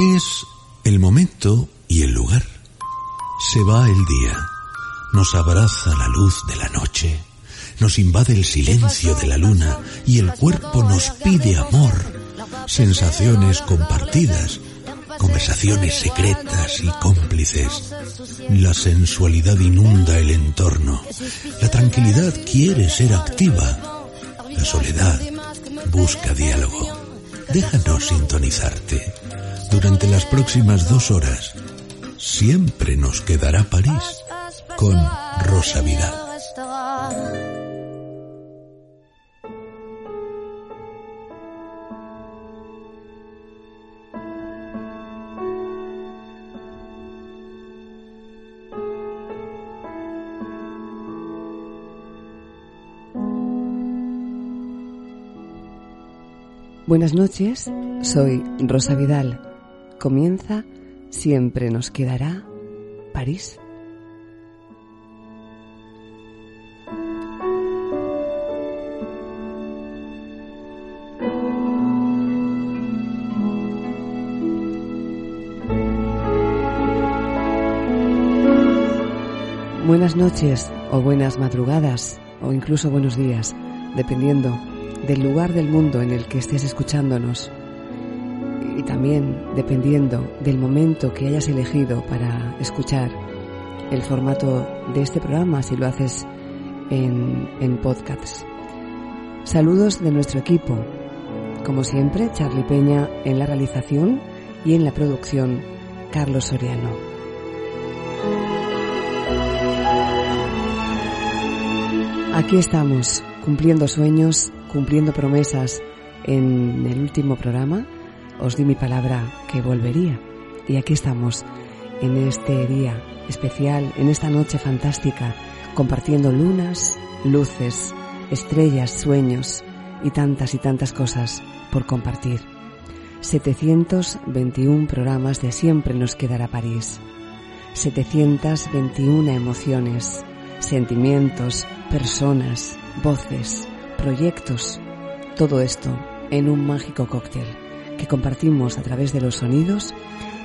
Es el momento y el lugar. Se va el día. Nos abraza la luz de la noche. Nos invade el silencio de la luna y el cuerpo nos pide amor. Sensaciones compartidas. Conversaciones secretas y cómplices. La sensualidad inunda el entorno. La tranquilidad quiere ser activa. La soledad busca diálogo. Déjanos sintonizarte. Durante las próximas dos horas, siempre nos quedará París con Rosa Vidal. Buenas noches, soy Rosa Vidal. Comienza Siempre nos quedará París. Buenas noches o buenas madrugadas o incluso buenos días, dependiendo del lugar del mundo en el que estés escuchándonos y también dependiendo del momento que hayas elegido para escuchar el formato de este programa, si lo haces en, en podcasts. Saludos de nuestro equipo. Como siempre, Charlie Peña en la realización y en la producción, Carlos Soriano. Aquí estamos, cumpliendo sueños, cumpliendo promesas en el último programa os di mi palabra que volvería. Y aquí estamos, en este día especial, en esta noche fantástica, compartiendo lunas, luces, estrellas, sueños y tantas y tantas cosas por compartir. 721 programas de Siempre nos quedará París. 721 emociones, sentimientos, personas, voces, proyectos. Todo esto en un mágico cóctel que compartimos a través de los sonidos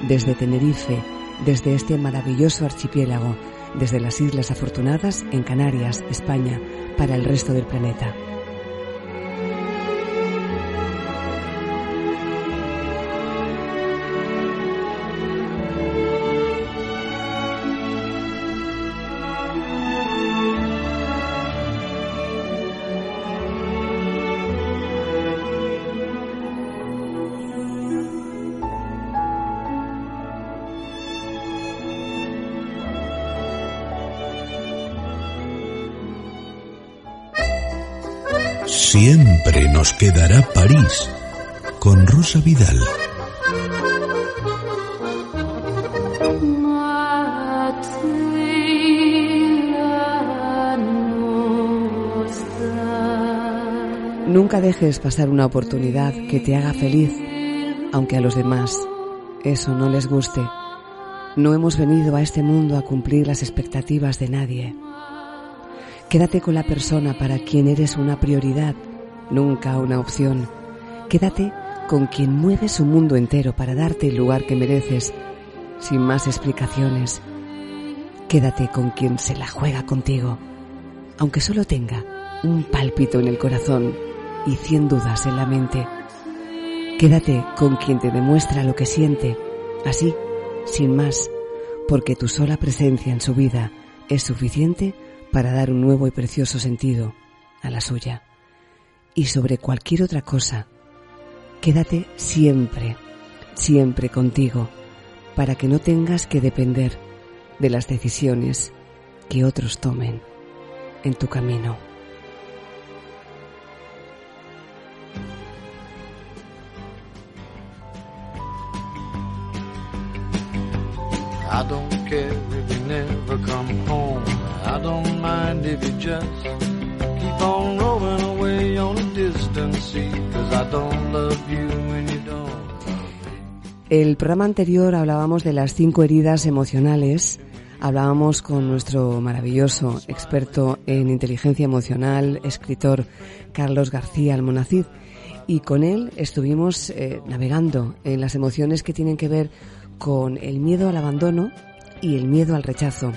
desde Tenerife, desde este maravilloso archipiélago, desde las Islas Afortunadas en Canarias, España, para el resto del planeta. París con Rosa Vidal. Nunca dejes pasar una oportunidad que te haga feliz, aunque a los demás eso no les guste. No hemos venido a este mundo a cumplir las expectativas de nadie. Quédate con la persona para quien eres una prioridad, nunca una opción. Quédate con quien mueve su mundo entero para darte el lugar que mereces, sin más explicaciones. Quédate con quien se la juega contigo, aunque solo tenga un pálpito en el corazón y cien dudas en la mente. Quédate con quien te demuestra lo que siente, así, sin más, porque tu sola presencia en su vida es suficiente para dar un nuevo y precioso sentido a la suya y sobre cualquier otra cosa. Quédate siempre, siempre contigo, para que no tengas que depender de las decisiones que otros tomen en tu camino. I don't care if you never come home. I don't mind if you just keep on running. El programa anterior hablábamos de las cinco heridas emocionales. Hablábamos con nuestro maravilloso experto en inteligencia emocional, escritor Carlos García Almonacid, y con él estuvimos eh, navegando en las emociones que tienen que ver con el miedo al abandono y el miedo al rechazo.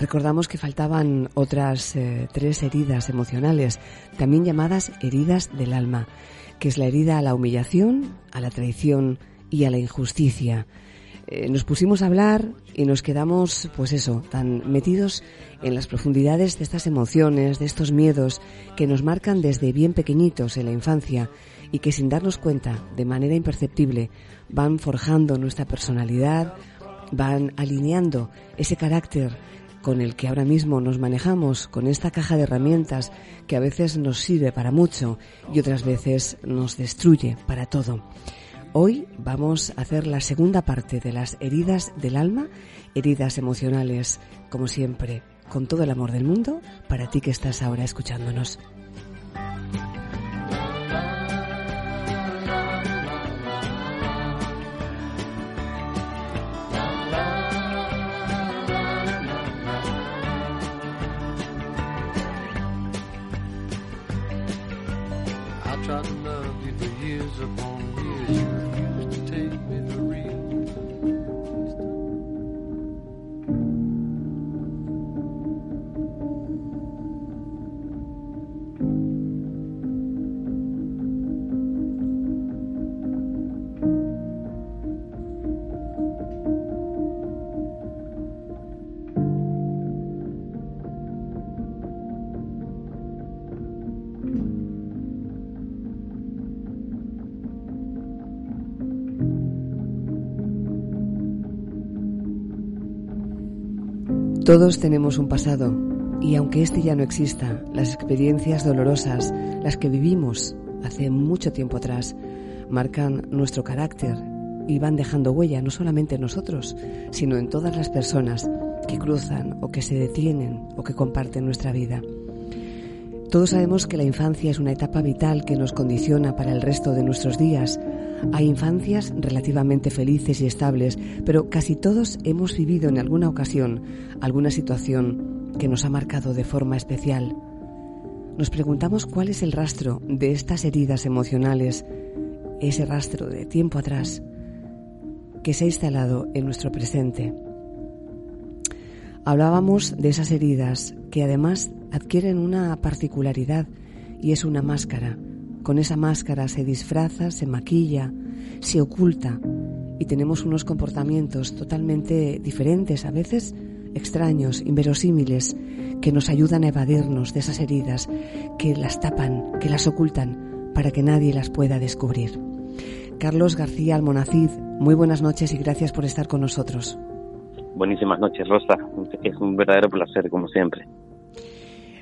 Recordamos que faltaban otras eh, tres heridas emocionales, también llamadas heridas del alma, que es la herida a la humillación, a la traición y a la injusticia. Eh, nos pusimos a hablar y nos quedamos, pues eso, tan metidos en las profundidades de estas emociones, de estos miedos que nos marcan desde bien pequeñitos en la infancia y que sin darnos cuenta, de manera imperceptible, van forjando nuestra personalidad, van alineando ese carácter con el que ahora mismo nos manejamos, con esta caja de herramientas que a veces nos sirve para mucho y otras veces nos destruye para todo. Hoy vamos a hacer la segunda parte de las heridas del alma, heridas emocionales, como siempre, con todo el amor del mundo, para ti que estás ahora escuchándonos. I've loved you for years upon Todos tenemos un pasado y aunque este ya no exista, las experiencias dolorosas, las que vivimos hace mucho tiempo atrás, marcan nuestro carácter y van dejando huella no solamente en nosotros, sino en todas las personas que cruzan o que se detienen o que comparten nuestra vida. Todos sabemos que la infancia es una etapa vital que nos condiciona para el resto de nuestros días. Hay infancias relativamente felices y estables, pero casi todos hemos vivido en alguna ocasión alguna situación que nos ha marcado de forma especial. Nos preguntamos cuál es el rastro de estas heridas emocionales, ese rastro de tiempo atrás que se ha instalado en nuestro presente. Hablábamos de esas heridas que además adquieren una particularidad y es una máscara. Con esa máscara se disfraza, se maquilla, se oculta y tenemos unos comportamientos totalmente diferentes, a veces extraños, inverosímiles, que nos ayudan a evadirnos de esas heridas, que las tapan, que las ocultan, para que nadie las pueda descubrir. Carlos García Almonacid, muy buenas noches y gracias por estar con nosotros. Buenísimas noches, Rosa. Es un verdadero placer, como siempre.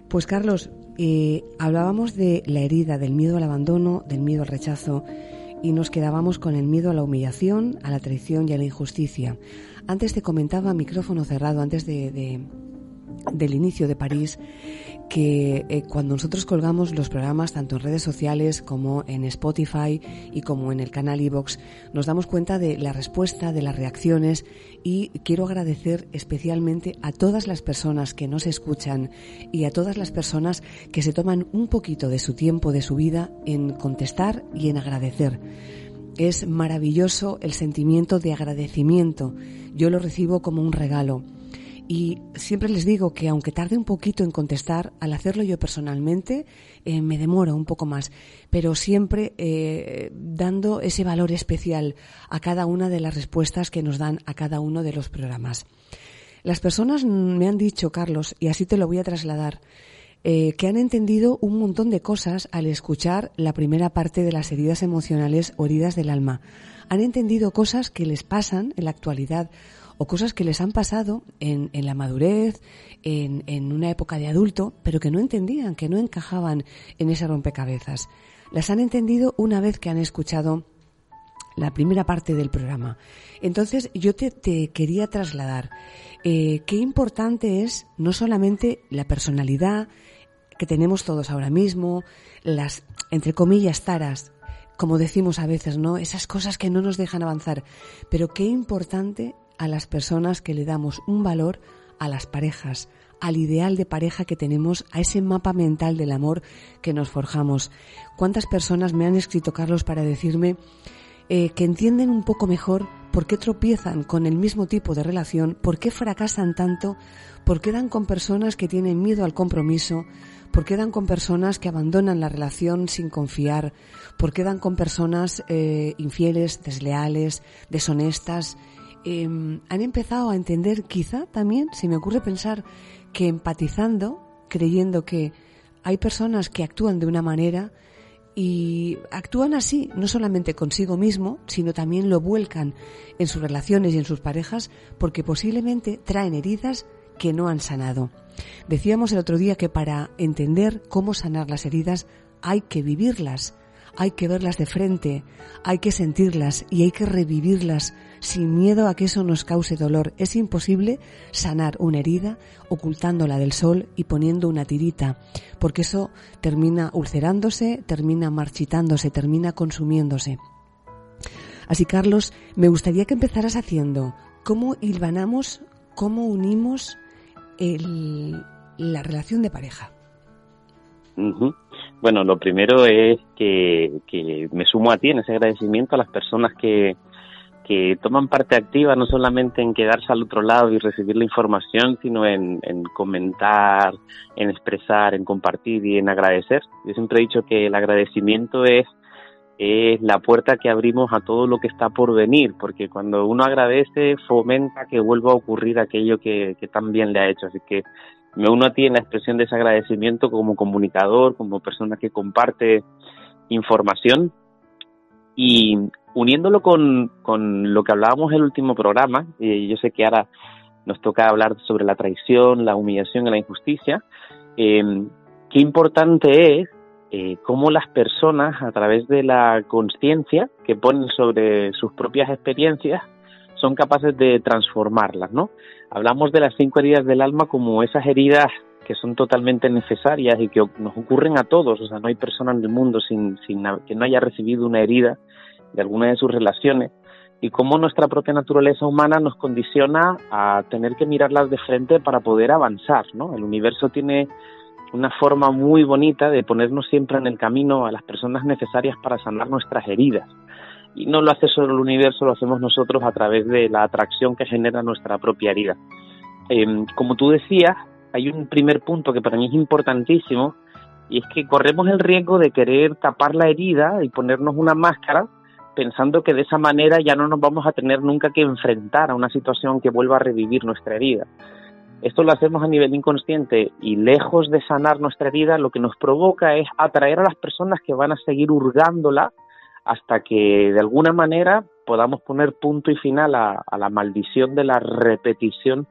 Pues Carlos, eh, hablábamos de la herida, del miedo al abandono, del miedo al rechazo y nos quedábamos con el miedo a la humillación, a la traición y a la injusticia. Antes te comentaba, micrófono cerrado, antes de, del inicio de París, que eh, cuando nosotros colgamos los programas tanto en redes sociales como en Spotify y como en el canal iVox, nos damos cuenta de la respuesta, de las reacciones y quiero agradecer especialmente a todas las personas que nos escuchan y a todas las personas que se toman un poquito de su tiempo, de su vida en contestar y en agradecer. Es maravilloso el sentimiento de agradecimiento. Yo lo recibo como un regalo y siempre les digo que aunque tarde un poquito en contestar, al hacerlo yo personalmente eh, me demoro un poco más, pero siempre eh, dando ese valor especial a cada una de las respuestas que nos dan a cada uno de los programas. Las personas me han dicho, Carlos, y así te lo voy a trasladar, eh, que han entendido un montón de cosas al escuchar la primera parte de las heridas emocionales o heridas del alma. Han entendido cosas que les pasan en la actualidad o cosas que les han pasado en, en la madurez, en, en una época de adulto, pero que no entendían, que no encajaban en ese rompecabezas. Las han entendido una vez que han escuchado la primera parte del programa. Entonces yo te, quería trasladar eh, qué importante es no solamente la personalidad que tenemos todos ahora mismo, las, entre comillas, taras, como decimos a veces, ¿no? Esas cosas que no nos dejan avanzar. Pero qué importante a las personas que le damos un valor a las parejas, al ideal de pareja que tenemos, a ese mapa mental del amor que nos forjamos. ¿Cuántas personas me han escrito, Carlos, para decirme eh, que entienden un poco mejor por qué tropiezan con el mismo tipo de relación, por qué fracasan tanto, por qué dan con personas que tienen miedo al compromiso, por qué dan con personas que abandonan la relación sin confiar, por qué dan con personas eh, infieles, desleales, deshonestas. Em, han empezado a entender quizá también, si me ocurre pensar, que empatizando, creyendo que hay personas que actúan de una manera y actúan así, no solamente consigo mismo, sino también lo vuelcan en sus relaciones y en sus parejas, porque posiblemente traen heridas que no han sanado. Decíamos el otro día que para entender cómo sanar las heridas hay que vivirlas, hay que verlas de frente, hay que sentirlas y hay que revivirlas sin miedo a que eso nos cause dolor. Es imposible sanar una herida ocultándola del sol y poniendo una tirita, porque eso termina ulcerándose, termina marchitándose, termina consumiéndose. Así, Carlos, me gustaría que empezaras haciendo cómo hilvanamos, cómo unimos la relación de pareja. Bueno, lo primero es que, que me sumo a ti en ese agradecimiento a las personas que, que toman parte activa no solamente en quedarse al otro lado y recibir la información, sino en, comentar, en expresar, en compartir y en agradecer. Yo siempre he dicho que el agradecimiento es, es la puerta que abrimos a todo lo que está por venir, porque cuando uno agradece fomenta que vuelva a ocurrir aquello que, que tan bien le ha hecho. Así que me uno a ti en la expresión de ese agradecimiento como comunicador, como persona que comparte información y uniéndolo con, con lo que hablábamos en el último programa, y yo sé que ahora nos toca hablar sobre la traición, la humillación y la injusticia, eh, qué importante es eh, cómo las personas, a través de la conciencia que ponen sobre sus propias experiencias, son capaces de transformarlas, ¿no? Hablamos de las cinco heridas del alma como esas heridas que son totalmente necesarias y que nos ocurren a todos, o sea, no hay persona en el mundo sin, sin que no haya recibido una herida de alguna de sus relaciones y cómo nuestra propia naturaleza humana nos condiciona a tener que mirarlas de frente para poder avanzar, ¿no? El universo tiene una forma muy bonita de ponernos siempre en el camino a las personas necesarias para sanar nuestras heridas. Y no lo hace solo el universo, lo hacemos nosotros a través de la atracción que genera nuestra propia herida. Em, como tú decías, hay un primer punto que para mí es importantísimo y es que corremos el riesgo de querer tapar la herida y ponernos una máscara pensando que de esa manera ya no nos vamos a tener nunca que enfrentar a una situación que vuelva a revivir nuestra herida. Esto lo hacemos a nivel inconsciente y lejos de sanar nuestra herida, lo que nos provoca es atraer a las personas que van a seguir hurgándola hasta que de alguna manera podamos poner punto y final a, a la maldición de la repetición,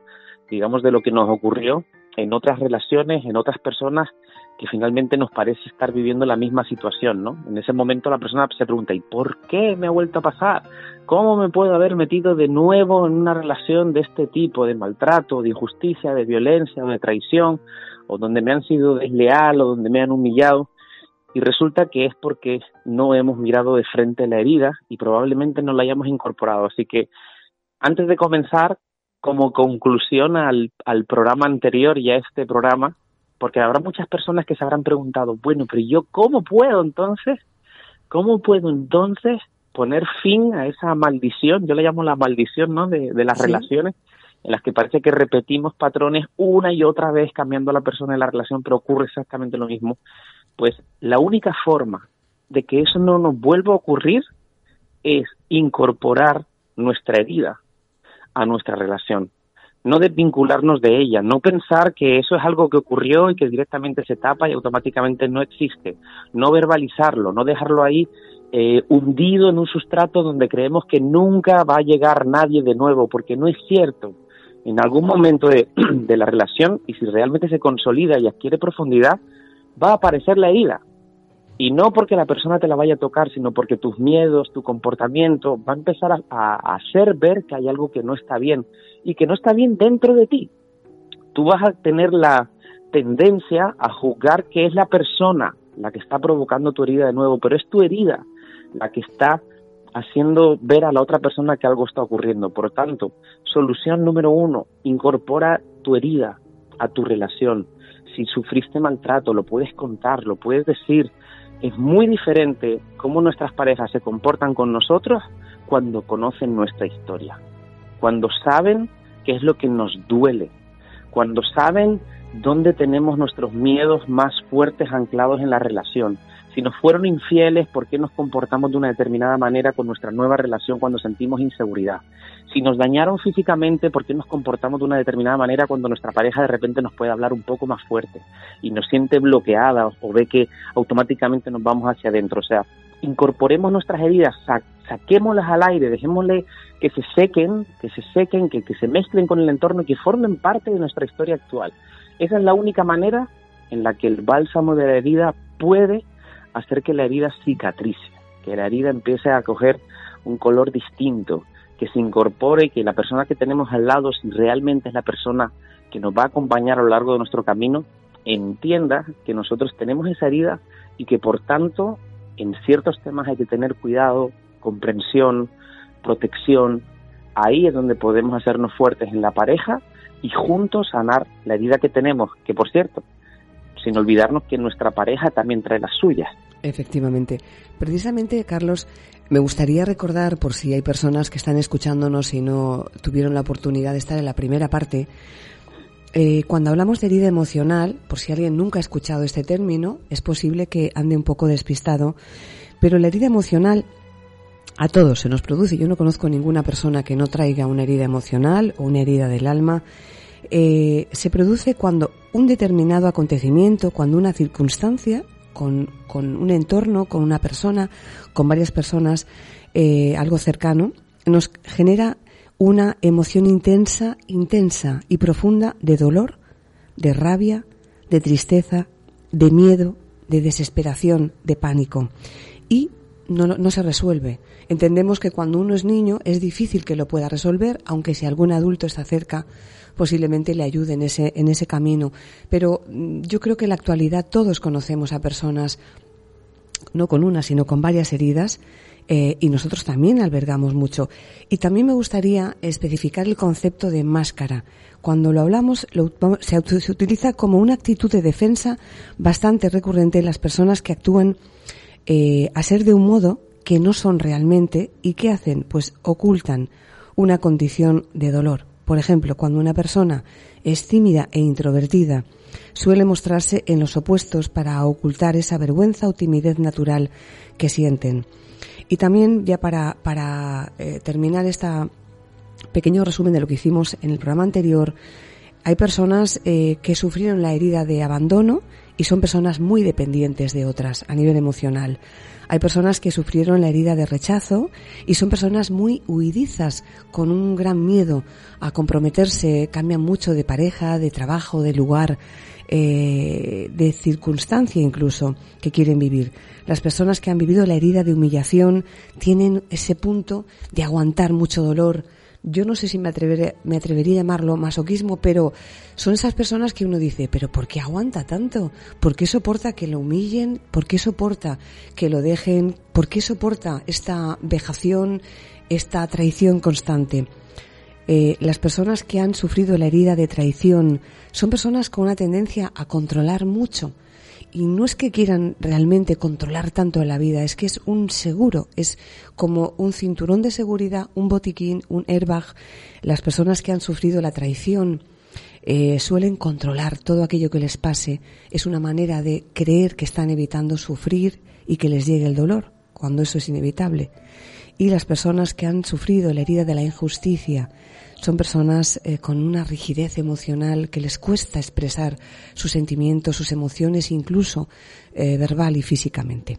digamos, de lo que nos ocurrió en otras relaciones, en otras personas que finalmente nos parece estar viviendo la misma situación, ¿no? En ese momento la persona se pregunta, ¿y por qué me ha vuelto a pasar? ¿Cómo me puedo haber metido de nuevo en una relación de este tipo, de maltrato, de injusticia, de violencia, de traición, o donde me han sido desleal, o donde me han humillado? Y resulta que es porque no hemos mirado de frente la herida y probablemente no la hayamos incorporado. Así que antes de comenzar, como conclusión al, al programa anterior y a este programa, porque habrá muchas personas que se habrán preguntado, bueno, pero yo cómo puedo entonces, cómo puedo entonces poner fin a esa maldición, yo le llamo la maldición, ¿no? De, de las relaciones en las que parece que repetimos patrones una y otra vez cambiando a la persona en la relación, pero ocurre exactamente lo mismo. Pues la única forma de que eso no nos vuelva a ocurrir es incorporar nuestra herida, a nuestra relación, no desvincularnos de ella, no pensar que eso es algo que ocurrió y que directamente se tapa y automáticamente no existe, no verbalizarlo, no dejarlo ahí eh, hundido en un sustrato donde creemos que nunca va a llegar nadie de nuevo, porque no es cierto. En algún momento de, de la relación, y si realmente se consolida y adquiere profundidad, va a aparecer la herida. Y no porque la persona te la vaya a tocar, sino porque tus miedos, tu comportamiento va a empezar a, a hacer ver que hay algo que no está bien y que no está bien dentro de ti. Tú vas a tener la tendencia a juzgar que es la persona la que está provocando tu herida de nuevo, pero es tu herida la que está haciendo ver a la otra persona que algo está ocurriendo. Por tanto, solución número uno, incorpora tu herida a tu relación. Si sufriste maltrato, lo puedes contar, lo puedes decir. Es muy diferente cómo nuestras parejas se comportan con nosotros cuando conocen nuestra historia, cuando saben qué es lo que nos duele, cuando saben dónde tenemos nuestros miedos más fuertes anclados en la relación, si nos fueron infieles, ¿por qué nos comportamos de una determinada manera con nuestra nueva relación cuando sentimos inseguridad? Si nos dañaron físicamente, ¿por qué nos comportamos de una determinada manera cuando nuestra pareja de repente nos puede hablar un poco más fuerte y nos siente bloqueada o ve que automáticamente nos vamos hacia adentro? O sea, incorporemos nuestras heridas, saquémoslas al aire, dejémosle que se sequen, que se sequen, que, que se mezclen con el entorno y que formen parte de nuestra historia actual. Esa es la única manera en la que el bálsamo de la herida puede hacer que la herida cicatrice, que la herida empiece a coger un color distinto, que se incorpore y que la persona que tenemos al lado, si realmente es la persona que nos va a acompañar a lo largo de nuestro camino, entienda que nosotros tenemos esa herida y que por tanto en ciertos temas hay que tener cuidado, comprensión, protección. Ahí es donde podemos hacernos fuertes en la pareja y juntos sanar la herida que tenemos, que por cierto, sin olvidarnos que nuestra pareja también trae las suyas. Efectivamente. Precisamente, Carlos, me gustaría recordar, por si hay personas que están escuchándonos y no tuvieron la oportunidad de estar en la primera parte, eh, cuando hablamos de herida emocional, por si alguien nunca ha escuchado este término, es posible que ande un poco despistado, pero la herida emocional a todos se nos produce. Yo no conozco ninguna persona que no traiga una herida emocional o una herida del alma. Eh, se produce cuando un determinado acontecimiento, cuando una circunstancia con, un entorno, con una persona, con varias personas, eh, algo cercano, nos genera una emoción intensa, intensa y profunda de dolor, de rabia, de tristeza, de miedo, de desesperación, de pánico. Y no, no, se resuelve. Entendemos que cuando uno es niño es difícil que lo pueda resolver, aunque si algún adulto está cerca posiblemente le ayude en ese, en ese camino. Pero mm, yo creo que en la actualidad todos conocemos a personas, no con una, sino con varias heridas, eh, y nosotros también albergamos mucho. Y también me gustaría especificar el concepto de máscara. Cuando lo hablamos, se, se, utiliza como una actitud de defensa bastante recurrente en las personas que actúan eh, a ser de un modo que no son realmente y que hacen, pues ocultan una condición de dolor. Por ejemplo, cuando una persona es tímida e introvertida, suele mostrarse en los opuestos para ocultar esa vergüenza o timidez natural que sienten. Y también, ya para, para eh, terminar este pequeño resumen de lo que hicimos en el programa anterior, hay personas eh, que sufrieron la herida de abandono y son personas muy dependientes de otras a nivel emocional. Hay personas que sufrieron la herida de rechazo y son personas muy huidizas, con un gran miedo a comprometerse, cambian mucho de pareja, de trabajo, de lugar, eh, de circunstancia incluso que quieren vivir. Las personas que han vivido la herida de humillación tienen ese punto de aguantar mucho dolor, yo no sé si me atrevería, me atrevería a llamarlo masoquismo, pero son esas personas que uno dice, pero ¿por qué aguanta tanto? ¿Por qué soporta que lo humillen? ¿Por qué soporta que lo dejen? ¿Por qué soporta esta vejación, esta traición constante? Eh, las personas que han sufrido la herida de traición son personas con una tendencia a controlar mucho y no es que quieran realmente controlar tanto la vida, es que es un seguro, es como un cinturón de seguridad, un botiquín, un airbag. Las personas que han sufrido la traición eh, suelen controlar todo aquello que les pase. Es una manera de creer que están evitando sufrir y que les llegue el dolor, cuando eso es inevitable. Y las personas que han sufrido la herida de la injusticia, son personas eh, con una rigidez emocional que les cuesta expresar sus sentimientos, sus emociones, incluso eh, verbal y físicamente.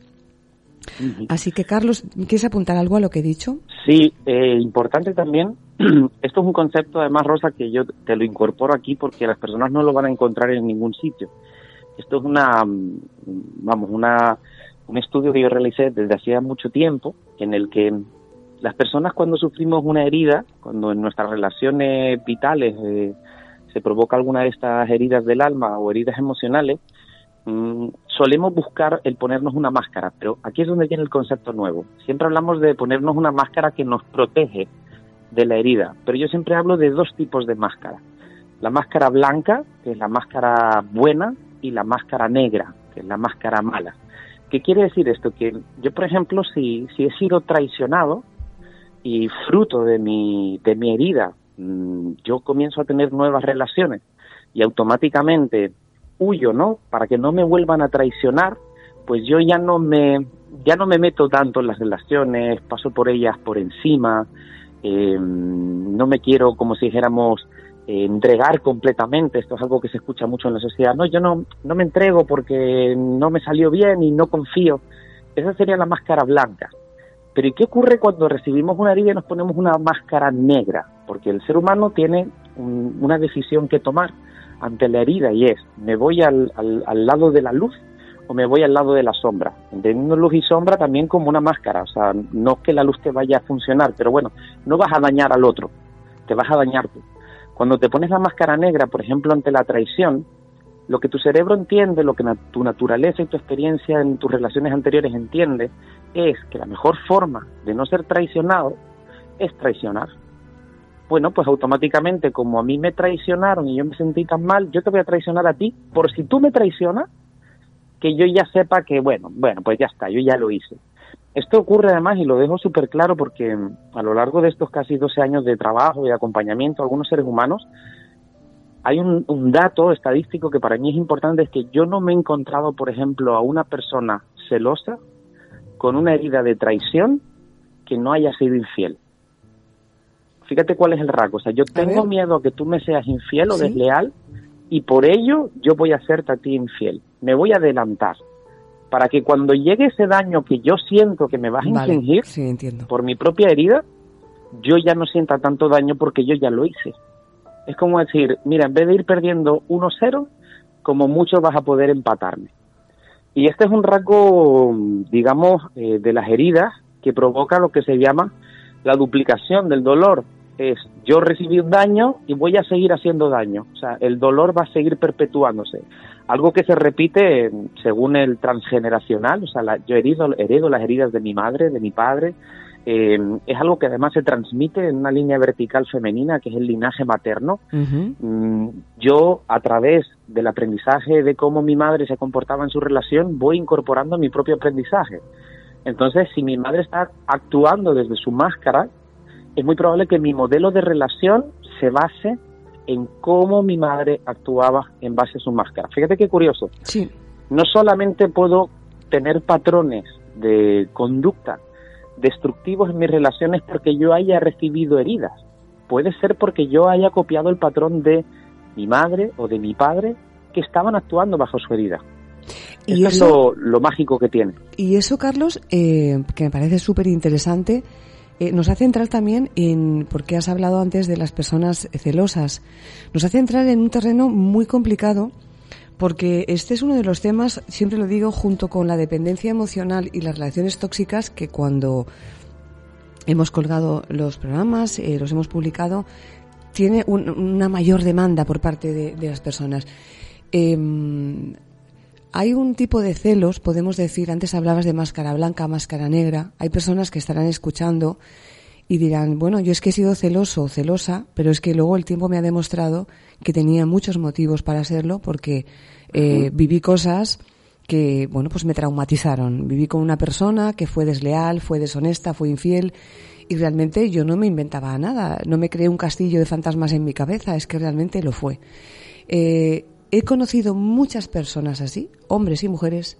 Así que, Carlos, ¿quieres apuntar algo a lo que he dicho? Sí, eh, importante también. Esto es un concepto, además, Rosa, que yo te lo incorporo aquí porque las personas no lo van a encontrar en ningún sitio. Esto es una, vamos, una un estudio que yo realicé desde hacía mucho tiempo en el que las personas cuando sufrimos una herida, cuando en nuestras relaciones vitales eh, se provoca alguna de estas heridas del alma o heridas emocionales, mm, solemos buscar el ponernos una máscara, pero aquí es donde viene el concepto nuevo. Siempre hablamos de ponernos una máscara que nos protege de la herida, pero yo siempre hablo de dos tipos de máscara. La máscara blanca, que es la máscara buena, y la máscara negra, que es la máscara mala. ¿Qué quiere decir esto? Que yo, por ejemplo, si, si he sido traicionado y fruto de mi, de mi herida, mm, yo comienzo a tener nuevas relaciones y automáticamente huyo, ¿no? Para que no me vuelvan a traicionar, pues yo ya no me, ya no me meto tanto en las relaciones, paso por ellas por encima, eh, no me quiero, como si dijéramos, entregar completamente. Esto es algo que se escucha mucho en la sociedad. No, yo no, no me entrego porque no me salió bien y no confío. Esa sería la máscara blanca. Pero ¿y qué ocurre cuando recibimos una herida y nos ponemos una máscara negra? Porque el ser humano tiene una decisión que tomar ante la herida y es, ¿me voy al, al, lado de la luz o me voy al lado de la sombra? Entendiendo luz y sombra también como una máscara, o sea, no es que la luz te vaya a funcionar, pero bueno, no vas a dañar al otro, te vas a dañar tú. Cuando te pones la máscara negra, por ejemplo, ante la traición, lo que tu cerebro entiende, lo que tu naturaleza y tu experiencia en tus relaciones anteriores entiende, es que la mejor forma de no ser traicionado es traicionar. Bueno, pues automáticamente, como a mí me traicionaron y yo me sentí tan mal, yo te voy a traicionar a ti, por si tú me traicionas, que yo ya sepa que, bueno, bueno, pues ya está, yo ya lo hice. Esto ocurre además, y lo dejo súper claro porque a lo largo de estos casi 12 años de trabajo y acompañamiento a algunos seres humanos, hay un, un, dato estadístico que para mí es importante, es que yo no me he encontrado, por ejemplo, a una persona celosa con una herida de traición que no haya sido infiel. Fíjate cuál es el rasgo. O sea, yo tengo miedo a que tú me seas infiel o ¿Sí? desleal y por ello yo voy a hacerte a ti infiel. Me voy a adelantar para que cuando llegue ese daño que yo siento que me vas a Vale, infligir sí, por mi propia herida, yo ya no sienta tanto daño porque yo ya lo hice. Es como decir, mira, en vez de ir perdiendo 1-0, como mucho vas a poder empatarme. Y este es un rasgo, digamos, eh, de las heridas que provoca lo que se llama la duplicación del dolor. Es yo recibí un daño y voy a seguir haciendo daño. O sea, el dolor va a seguir perpetuándose. Algo que se repite eh, según el transgeneracional. O sea, la, yo heredo, heredo las heridas de mi madre, de mi padre. Eh, es algo que además se transmite en una línea vertical femenina, que es el linaje materno. Uh -huh. Mm, yo, a través del aprendizaje de cómo mi madre se comportaba en su relación, voy incorporando mi propio aprendizaje. Entonces, si mi madre está actuando desde su máscara, es muy probable que mi modelo de relación se base en cómo mi madre actuaba en base a su máscara. Fíjate qué curioso. Sí. No solamente puedo tener patrones de conducta destructivos en mis relaciones porque yo haya recibido heridas. Puede ser porque yo haya copiado el patrón de mi madre o de mi padre que estaban actuando bajo su herida. Y eso, es lo, lo, mágico que tiene. Y eso, Carlos, eh, que me parece súper interesante, eh, nos hace entrar también en, porque has hablado antes de las personas celosas, nos hace entrar en un terreno muy complicado porque este es uno de los temas, siempre lo digo, junto con la dependencia emocional y las relaciones tóxicas, que cuando hemos colgado los programas, eh, los hemos publicado, tiene un, una mayor demanda por parte de, las personas. Eh, hay un tipo de celos, podemos decir, antes hablabas de máscara blanca, máscara negra, hay personas que estarán escuchando y dirán, bueno, yo es que he sido celoso o celosa, pero es que luego el tiempo me ha demostrado que tenía muchos motivos para serlo porque eh, viví cosas que, bueno, pues me traumatizaron. Viví con una persona que fue desleal, fue deshonesta, fue infiel y realmente yo no me inventaba nada, no me creé un castillo de fantasmas en mi cabeza, es que realmente lo fue. Eh, he conocido muchas personas así, hombres y mujeres,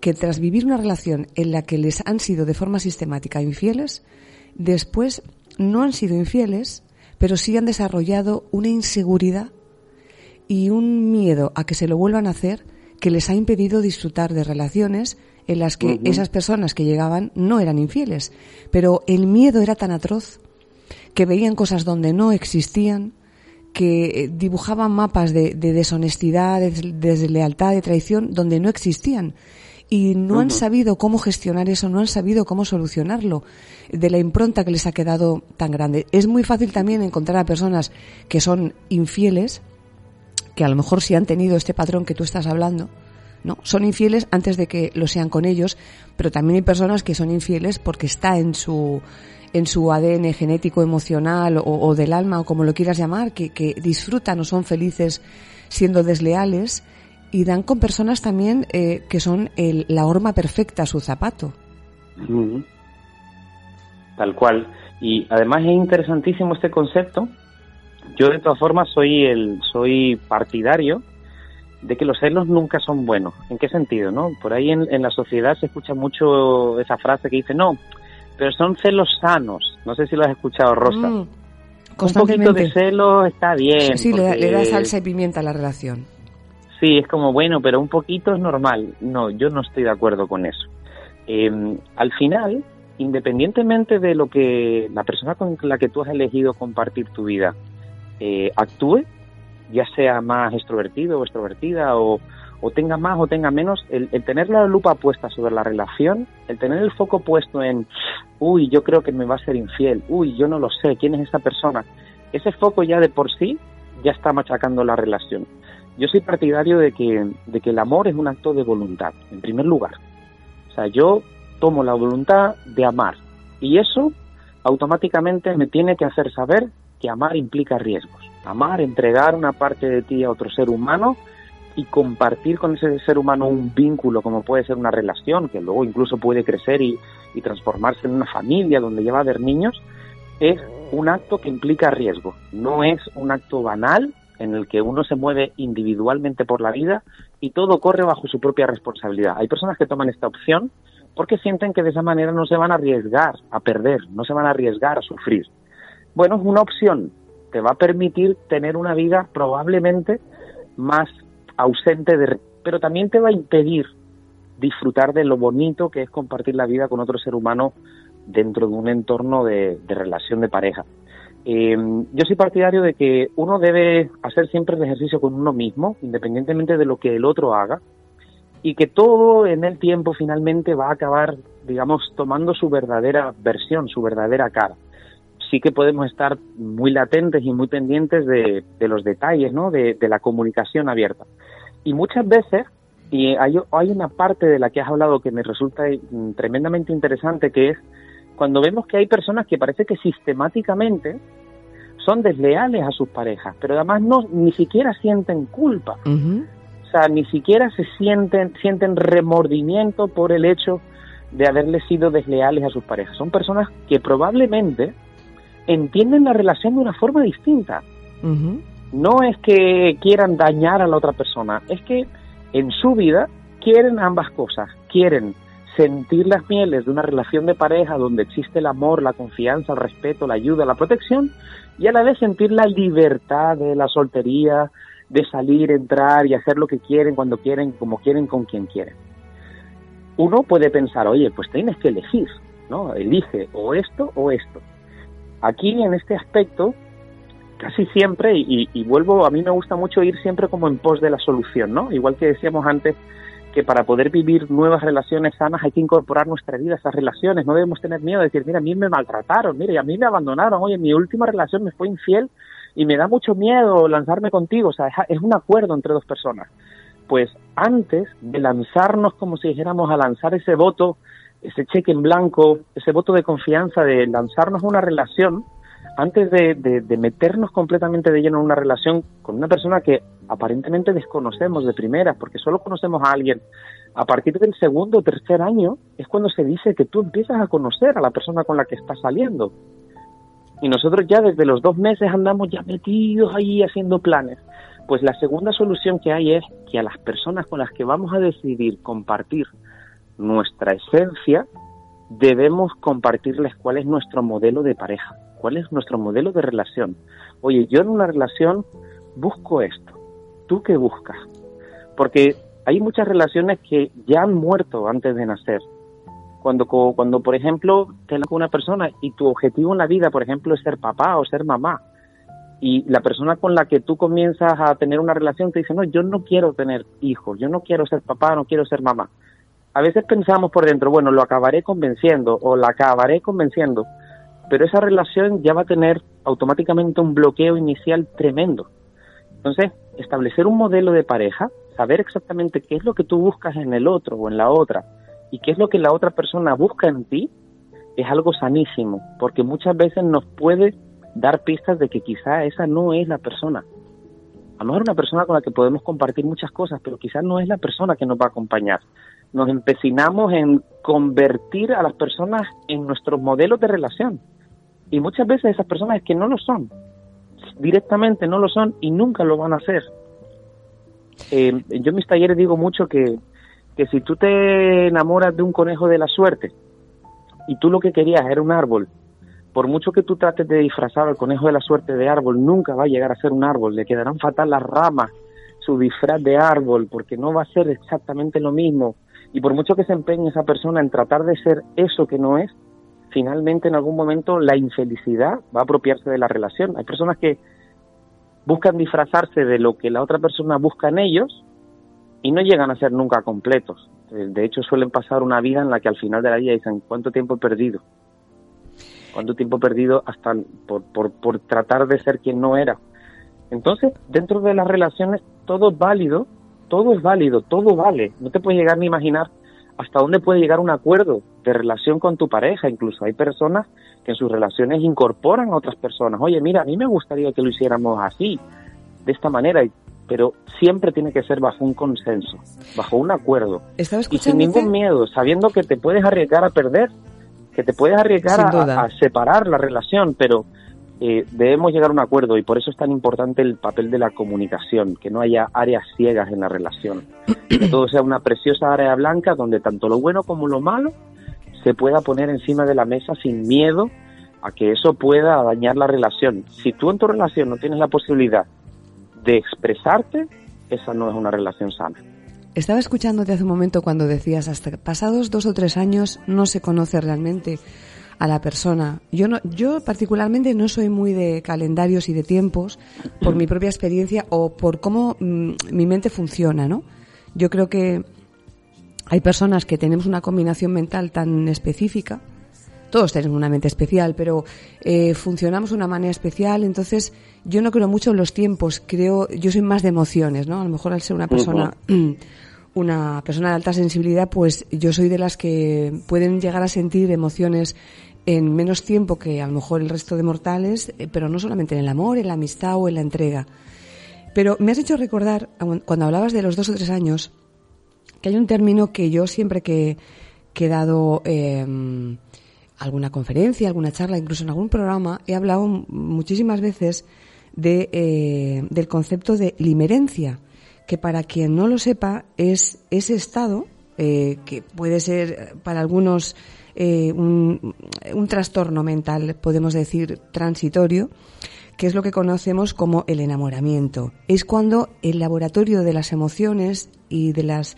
que tras vivir una relación en la que les han sido de forma sistemática infieles, después no han sido infieles, pero sí han desarrollado una inseguridad y un miedo a que se lo vuelvan a hacer que les ha impedido disfrutar de relaciones en las que uh -huh. esas personas que llegaban no eran infieles, pero el miedo era tan atroz que veían cosas donde no existían, que dibujaban mapas de, de deshonestidad, de deslealtad, de traición, donde no existían. Y no han sabido cómo gestionar eso, no han sabido cómo solucionarlo, de la impronta que les ha quedado tan grande. Es muy fácil también encontrar a personas que son infieles, que a lo mejor si han tenido este patrón que tú estás hablando, ¿no? Son infieles antes de que lo sean con ellos, pero también hay personas que son infieles porque está en su en su ADN genético, emocional o, del alma o como lo quieras llamar, que, que disfrutan o son felices siendo desleales y dan con personas también eh, que son el, la horma perfecta a su zapato. Tal cual. Y además es interesantísimo este concepto. Yo de todas formas soy el soy partidario de que los celos nunca son buenos. ¿En qué sentido, no? Por ahí en, en la sociedad se escucha mucho esa frase que dice, no, pero son celos sanos. No sé si lo has escuchado, Rosa. Mm, un poquito de celos está bien. Sí, le, da salsa y pimienta a la relación. Sí, es como, bueno, pero un poquito es normal. No, yo no estoy de acuerdo con eso. Em, al final, independientemente de lo que la persona con la que tú has elegido compartir tu vida eh, actúe, ya sea más extrovertido o extrovertida o, o tenga más o tenga menos, el, tener la lupa puesta sobre la relación, el tener el foco puesto en, uy, yo creo que me va a ser infiel, uy, yo no lo sé, ¿quién es esa persona? Ese foco ya de por sí ya está machacando la relación. Yo soy partidario de que, de que el amor es un acto de voluntad, en primer lugar. O sea, yo tomo la voluntad de amar y eso automáticamente me tiene que hacer saber que amar implica riesgos. Amar, entregar una parte de ti a otro ser humano, y compartir con ese ser humano un vínculo como puede ser una relación, que luego incluso puede crecer y, transformarse en una familia donde lleva a haber niños, es un acto que implica riesgo. No es un acto banal en el que uno se mueve individualmente por la vida y todo corre bajo su propia responsabilidad. Hay personas que toman esta opción porque sienten que de esa manera no se van a arriesgar a perder, no se van a arriesgar a sufrir. Bueno, es una opción, te va a permitir tener una vida probablemente más ausente de, pero también te va a impedir disfrutar de lo bonito que es compartir la vida con otro ser humano dentro de un entorno de, relación de pareja. Eh, yo soy partidario de que uno debe hacer siempre el ejercicio con uno mismo, independientemente de lo que el otro haga, y que todo en el tiempo finalmente va a acabar, digamos, tomando su verdadera versión, su verdadera cara. Sí que podemos estar muy latentes y muy pendientes de, los detalles, ¿no? de la comunicación abierta. Y muchas veces, y hay, hay una parte de la que has hablado que me resulta tremendamente interesante, que es cuando vemos que hay personas que parece que sistemáticamente son desleales a sus parejas, pero además no ni siquiera sienten culpa. O sea, ni siquiera se sienten sienten remordimiento por el hecho de haberle sido desleales a sus parejas. Son personas que probablemente entienden la relación de una forma distinta no es que quieran dañar a la otra persona, es que en su vida quieren ambas cosas, quieren sentir las mieles de una relación de pareja donde existe el amor, la confianza, el respeto, la ayuda, la protección, y a la vez sentir la libertad de la soltería, de salir, entrar y hacer lo que quieren, cuando quieren, como quieren, con quien quieren. Uno puede pensar, oye, pues tienes que elegir, ¿no? Elige o esto o esto. Aquí en este aspecto casi siempre, y, vuelvo, a mí me gusta mucho ir siempre como en pos de la solución, ¿no? Igual que decíamos antes, que para poder vivir nuevas relaciones sanas hay que incorporar nuestra vida a esas relaciones, no debemos tener miedo de decir, mira, a mí me maltrataron, mira, a mí me abandonaron, oye, mi última relación me fue infiel y me da mucho miedo lanzarme contigo, o sea, es un acuerdo entre dos personas. Pues antes de lanzarnos como si dijéramos a lanzar ese voto, ese cheque en blanco, ese voto de confianza de lanzarnos una relación, antes de, meternos completamente de lleno en una relación con una persona que aparentemente desconocemos de primera, porque solo conocemos a alguien, a partir del segundo o tercer año es cuando se dice que tú empiezas a conocer a la persona con la que estás saliendo. Y nosotros ya desde los dos meses andamos ya metidos ahí haciendo planes. Pues la segunda solución que hay es que a las personas con las que vamos a decidir compartir nuestra esencia, debemos compartirles cuál es nuestro modelo de pareja cuál es nuestro modelo de relación. Oye, yo en una relación busco esto. ¿Tú qué buscas? Porque hay muchas relaciones que ya han muerto antes de nacer. Cuando, cuando por ejemplo, te con una persona y tu objetivo en la vida, por ejemplo, es ser papá o ser mamá, y la persona con la que tú comienzas a tener una relación te dice, no, yo no quiero tener hijos, yo no quiero ser papá, no quiero ser mamá. a veces pensamos por dentro, bueno, lo acabaré convenciendo o la acabaré convenciendo, pero esa relación ya va a tener automáticamente un bloqueo inicial tremendo. Entonces, establecer un modelo de pareja, saber exactamente qué es lo que tú buscas en el otro o en la otra y qué es lo que la otra persona busca en ti, es algo sanísimo, porque muchas veces nos puede dar pistas de que quizá esa no es la persona. A lo mejor una persona con la que podemos compartir muchas cosas, pero quizás no es la persona que nos va a acompañar. Nos empecinamos en convertir a las personas en nuestros modelos de relación. Y muchas veces esas personas es que no lo son. Directamente no lo son y nunca lo van a hacer. Eh, yo en mis talleres digo mucho que, que si tú te enamoras de un conejo de la suerte y tú lo que querías era un árbol por mucho que tú trates de disfrazar al conejo de la suerte de árbol, nunca va a llegar a ser un árbol, le quedarán fatal las ramas, su disfraz de árbol, porque no va a ser exactamente lo mismo. Y por mucho que se empeñe esa persona en tratar de ser eso que no es, finalmente en algún momento la infelicidad va a apropiarse de la relación. Hay personas que buscan disfrazarse de lo que la otra persona busca en ellos y no llegan a ser nunca completos. De hecho, suelen pasar una vida en la que al final de la vida dicen, ¿cuánto tiempo he perdido? cuánto tiempo perdido hasta por, por, por tratar de ser quien no era. Entonces, dentro de las relaciones, todo es válido, todo es válido, todo vale. No te puedes llegar ni imaginar hasta dónde puede llegar un acuerdo de relación con tu pareja. Incluso hay personas que en sus relaciones incorporan a otras personas. Oye, mira, a mí me gustaría que lo hiciéramos así, de esta manera, pero siempre tiene que ser bajo un consenso, bajo un acuerdo. y sin ningún miedo, sabiendo que te puedes arriesgar a perder que te puedes arriesgar a, separar la relación, pero eh, debemos llegar a un acuerdo y por eso es tan importante el papel de la comunicación, que no haya áreas ciegas en la relación, que todo sea una preciosa área blanca donde tanto lo bueno como lo malo se pueda poner encima de la mesa sin miedo a que eso pueda dañar la relación. Si tú en tu relación no tienes la posibilidad de expresarte, esa no es una relación sana. Estaba escuchándote hace un momento cuando decías, hasta pasados dos o tres años no se conoce realmente a la persona. Yo no, yo particularmente no soy muy de calendarios y de tiempos por mi propia experiencia o por cómo mm, mi mente funciona, ¿no? Yo creo que hay personas que tenemos una combinación mental tan específica. Todos tenemos una mente especial, pero eh, funcionamos de una manera especial. Entonces, yo no creo mucho en los tiempos. Creo, yo soy más de emociones, ¿no? A lo mejor al ser una persona una persona de alta sensibilidad, pues yo soy de las que pueden llegar a sentir emociones en menos tiempo que a lo mejor el resto de mortales, eh, pero no solamente en el amor, en la amistad o en la entrega. Pero me has hecho recordar, cuando hablabas de los dos o tres años, que hay un término que yo siempre que, he dado em, alguna conferencia, alguna charla, incluso en algún programa, he hablado muchísimas veces de, eh, del concepto de limerencia que para quien no lo sepa es ese estado eh, que puede ser para algunos eh, un, un, trastorno mental, podemos decir transitorio, que es lo que conocemos como el enamoramiento. Es cuando el laboratorio de las emociones y de las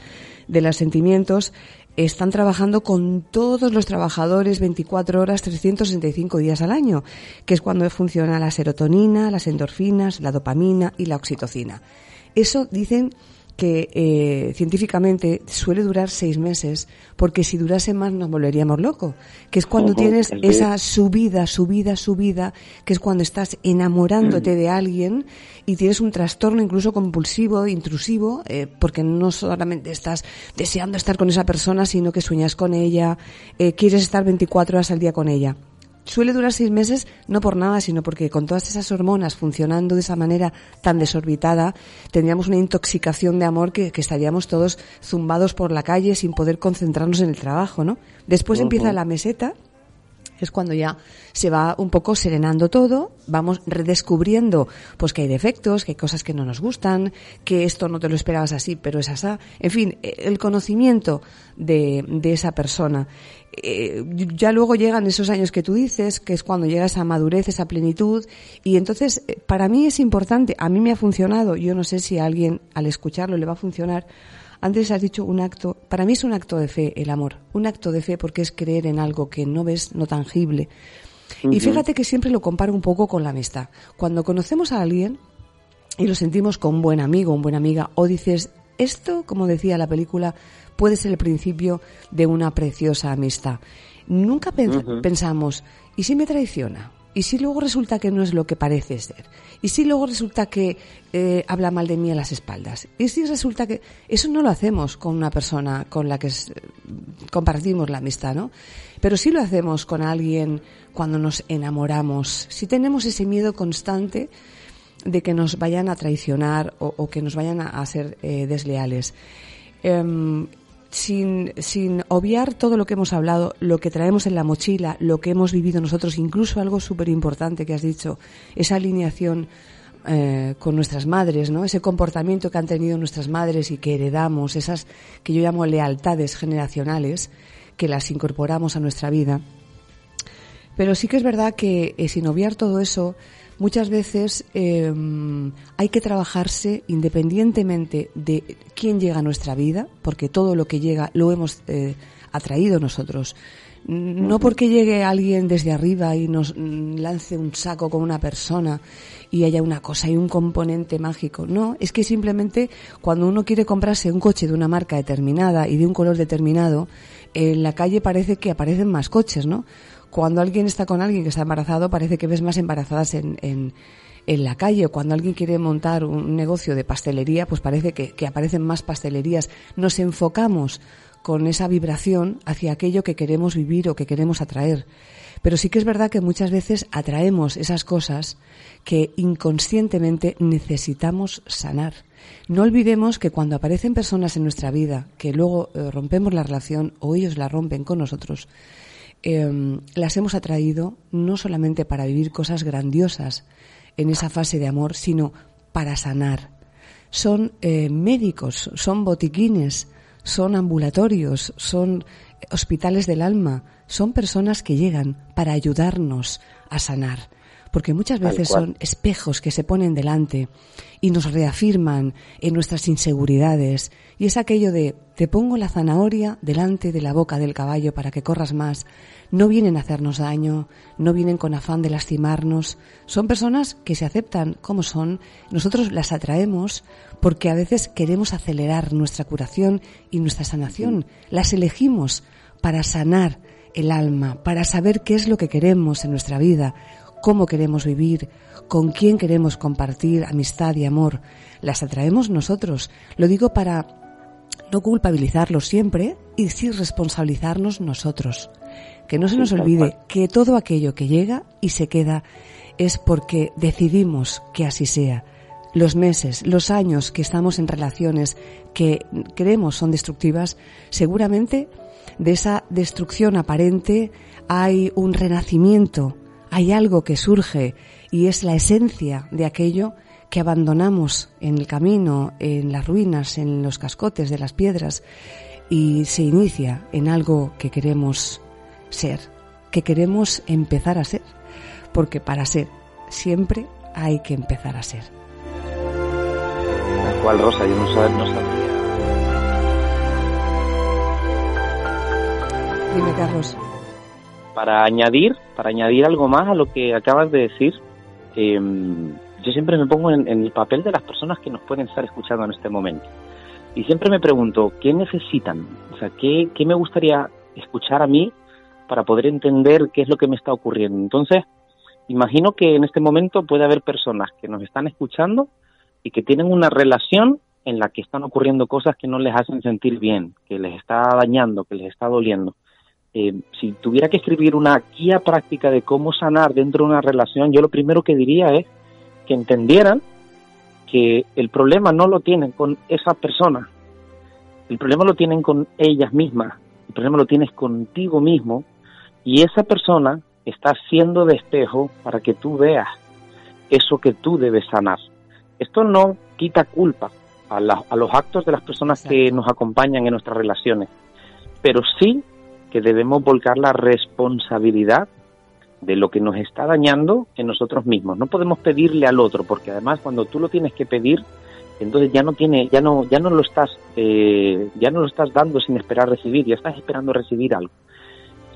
de los sentimientos están trabajando con todos los trabajadores 24 horas, 365 días al año, que es cuando funciona la serotonina, las endorfinas, la dopamina y la oxitocina. Eso dicen que eh, científicamente suele durar seis meses, porque si durase más nos volveríamos locos, que es cuando tienes esa subida, subida, subida, que es cuando estás enamorándote de alguien y tienes un trastorno incluso compulsivo, intrusivo, eh, porque no solamente estás deseando estar con esa persona, sino que sueñas con ella, eh, quieres estar 24 horas al día con ella suele durar seis meses no por nada, sino porque con todas esas hormonas funcionando de esa manera tan desorbitada, tendríamos una intoxicación de amor que, estaríamos todos zumbados por la calle sin poder concentrarnos en el trabajo, ¿no? Después empieza la meseta, es cuando ya se va un poco serenando todo, vamos redescubriendo pues que hay defectos, que hay cosas que no nos gustan, que esto no te lo esperabas así, pero es así. En fin, el conocimiento de, de esa persona. Eh, ya luego llegan esos años que tú dices, que es cuando llega esa madurez, esa plenitud, y entonces eh, para mí es importante, a mí me ha funcionado, yo no sé si a alguien al escucharlo le va a funcionar, antes has dicho un acto, para mí es un acto de fe el amor, un acto de fe porque es creer en algo que no ves, no tangible. Y fíjate que siempre lo comparo un poco con la amistad. Cuando conocemos a alguien y lo sentimos con un buen amigo, una buena amiga, o dices, Esto, como decía la película, puede ser el principio de una preciosa amistad. Nunca pensamos, ¿y si me traiciona? ¿Y si luego resulta que no es lo que parece ser? ¿Y si luego resulta que eh, habla mal de mí a las espaldas? ¿Y si resulta que... Eso no lo hacemos con una persona con la que compartimos la amistad, ¿no? Pero sí lo hacemos con alguien cuando nos enamoramos. Si tenemos ese miedo constante de que nos vayan a traicionar o, que nos vayan a, ser eh, desleales. Em, sin, sin obviar todo lo que hemos hablado, lo que traemos en la mochila, lo que hemos vivido nosotros, incluso algo súper importante que has dicho, esa alineación eh, con nuestras madres, ¿no? Ese comportamiento que han tenido nuestras madres y que heredamos, esas que yo llamo lealtades generacionales, que las incorporamos a nuestra vida. Pero sí que es verdad que eh, sin obviar todo eso, muchas veces em, hay que trabajarse independientemente de quién llega a nuestra vida, porque todo lo que llega lo hemos eh, atraído nosotros. No porque llegue alguien desde arriba y nos lance un saco con una persona y haya una cosa y un componente mágico. No, es que simplemente cuando uno quiere comprarse un coche de una marca determinada y de un color determinado, en la calle parece que aparecen más coches, ¿no? Cuando alguien está con alguien que está embarazado, parece que ves más embarazadas en, en, la calle. Cuando alguien quiere montar un negocio de pastelería, pues parece que, que aparecen más pastelerías. Nos enfocamos con esa vibración hacia aquello que queremos vivir o que queremos atraer. Pero sí que es verdad que muchas veces atraemos esas cosas que inconscientemente necesitamos sanar. No olvidemos que cuando aparecen personas en nuestra vida que luego eh, rompemos la relación o ellos la rompen con nosotros, Em, las hemos atraído no solamente para vivir cosas grandiosas en esa fase de amor, sino para sanar. Son eh, médicos, son botiquines, son ambulatorios, son hospitales del alma, son personas que llegan para ayudarnos a sanar porque muchas veces son espejos que se ponen delante y nos reafirman en nuestras inseguridades. Y es aquello de, te pongo la zanahoria delante de la boca del caballo para que corras más. No vienen a hacernos daño, no vienen con afán de lastimarnos. Son personas que se aceptan como son. Nosotros las atraemos porque a veces queremos acelerar nuestra curación y nuestra sanación. Las elegimos para sanar el alma, para saber qué es lo que queremos en nuestra vida, cómo queremos vivir, con quién queremos compartir amistad y amor, las atraemos nosotros. Lo digo para no culpabilizarlos siempre y sí responsabilizarnos nosotros. Que no se nos olvide que todo aquello que llega y se queda es porque decidimos que así sea. Los meses, los años que estamos en relaciones que creemos son destructivas, seguramente de esa destrucción aparente hay un renacimiento hay algo que surge y es la esencia de aquello que abandonamos en el camino, en las ruinas, en los cascotes de las piedras y se inicia en algo que queremos ser, que queremos empezar a ser, porque para ser siempre hay que empezar a ser. ¿Cuál Rosa? Yo no sabía. No sabía. Dime, Carlos para añadir, para añadir algo más a lo que acabas de decir, em, yo siempre me pongo en, el papel de las personas que nos pueden estar escuchando en este momento. Y siempre me pregunto, ¿qué necesitan? O sea, ¿qué, ¿qué me gustaría escuchar a mí para poder entender qué es lo que me está ocurriendo? Entonces, imagino que en este momento puede haber personas que nos están escuchando y que tienen una relación en la que están ocurriendo cosas que no les hacen sentir bien, que les está dañando, que les está doliendo. Eh, si tuviera que escribir una guía práctica de cómo sanar dentro de una relación, yo lo primero que diría es que entendieran que el problema no lo tienen con esa persona, el problema lo tienen con ellas mismas, el problema lo tienes contigo mismo. Y esa persona está siendo de espejo para que tú veas eso que tú debes sanar. Esto no quita culpa a, a los actos de las personas que nos acompañan en nuestras relaciones, pero sí que debemos volcar la responsabilidad de lo que nos está dañando en nosotros mismos. No podemos pedirle al otro, porque además cuando tú lo tienes que pedir, entonces ya no tiene, ya no, ya no lo estás, eh, ya no lo estás dando sin esperar recibir, ya estás esperando recibir algo.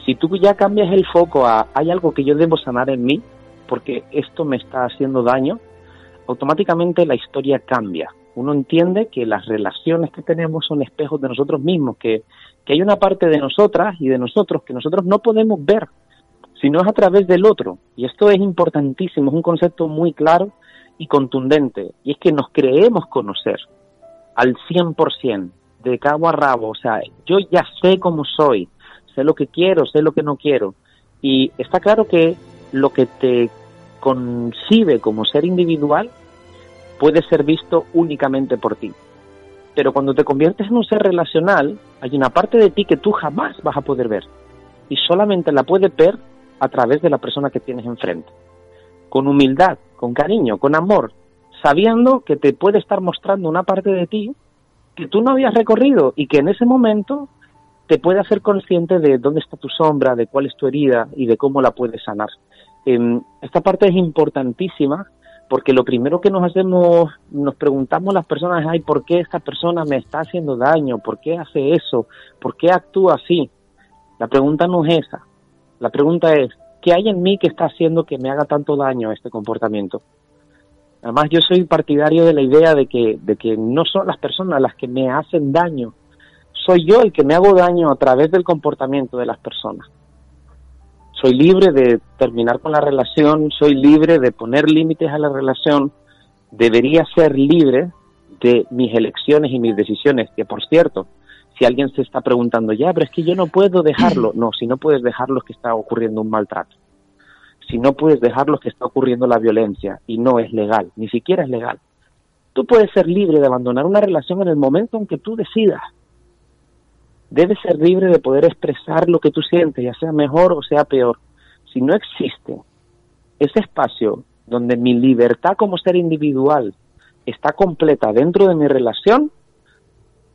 Si tú ya cambias el foco a hay algo que yo debo sanar en mí, porque esto me está haciendo daño, automáticamente la historia cambia. Uno entiende que las relaciones que tenemos son espejos de nosotros mismos, que, que hay una parte de nosotras y de nosotros que nosotros no podemos ver, sino es a través del otro. Y esto es importantísimo, es un concepto muy claro y contundente, y es que nos creemos conocer al 100%, de cabo a rabo, o sea, yo ya sé cómo soy, sé lo que quiero, sé lo que no quiero, y está claro que lo que te concibe como ser individual puede ser visto únicamente por ti. Pero cuando te conviertes en un ser relacional, hay una parte de ti que tú jamás vas a poder ver. Y solamente la puedes ver a través de la persona que tienes enfrente. Con humildad, con cariño, con amor, sabiendo que te puede estar mostrando una parte de ti que tú no habías recorrido y que en ese momento te puede hacer consciente de dónde está tu sombra, de cuál es tu herida y de cómo la puedes sanar. Em, esta parte es importantísima porque lo primero que nos hacemos, nos preguntamos las personas, ay, ¿por qué esta persona me está haciendo daño? ¿Por qué hace eso? ¿Por qué actúa así? La pregunta no es esa. La pregunta es, ¿qué hay en mí que está haciendo que me haga tanto daño este comportamiento? Además, yo soy partidario de la idea de que, de que no son las personas las que me hacen daño, soy yo el que me hago daño a través del comportamiento de las personas. Soy libre de terminar con la relación, soy libre de poner límites a la relación, debería ser libre de mis elecciones y mis decisiones, que por cierto, si alguien se está preguntando, ya, pero es que yo no puedo dejarlo. No, si no puedes dejarlo es que está ocurriendo un maltrato. Si no puedes dejarlo es que está ocurriendo la violencia y no es legal, ni siquiera es legal. Tú puedes ser libre de abandonar una relación en el momento en que tú decidas. Debes ser libre de poder expresar lo que tú sientes, ya sea mejor o sea peor. Si no existe ese espacio donde mi libertad como ser individual está completa dentro de mi relación,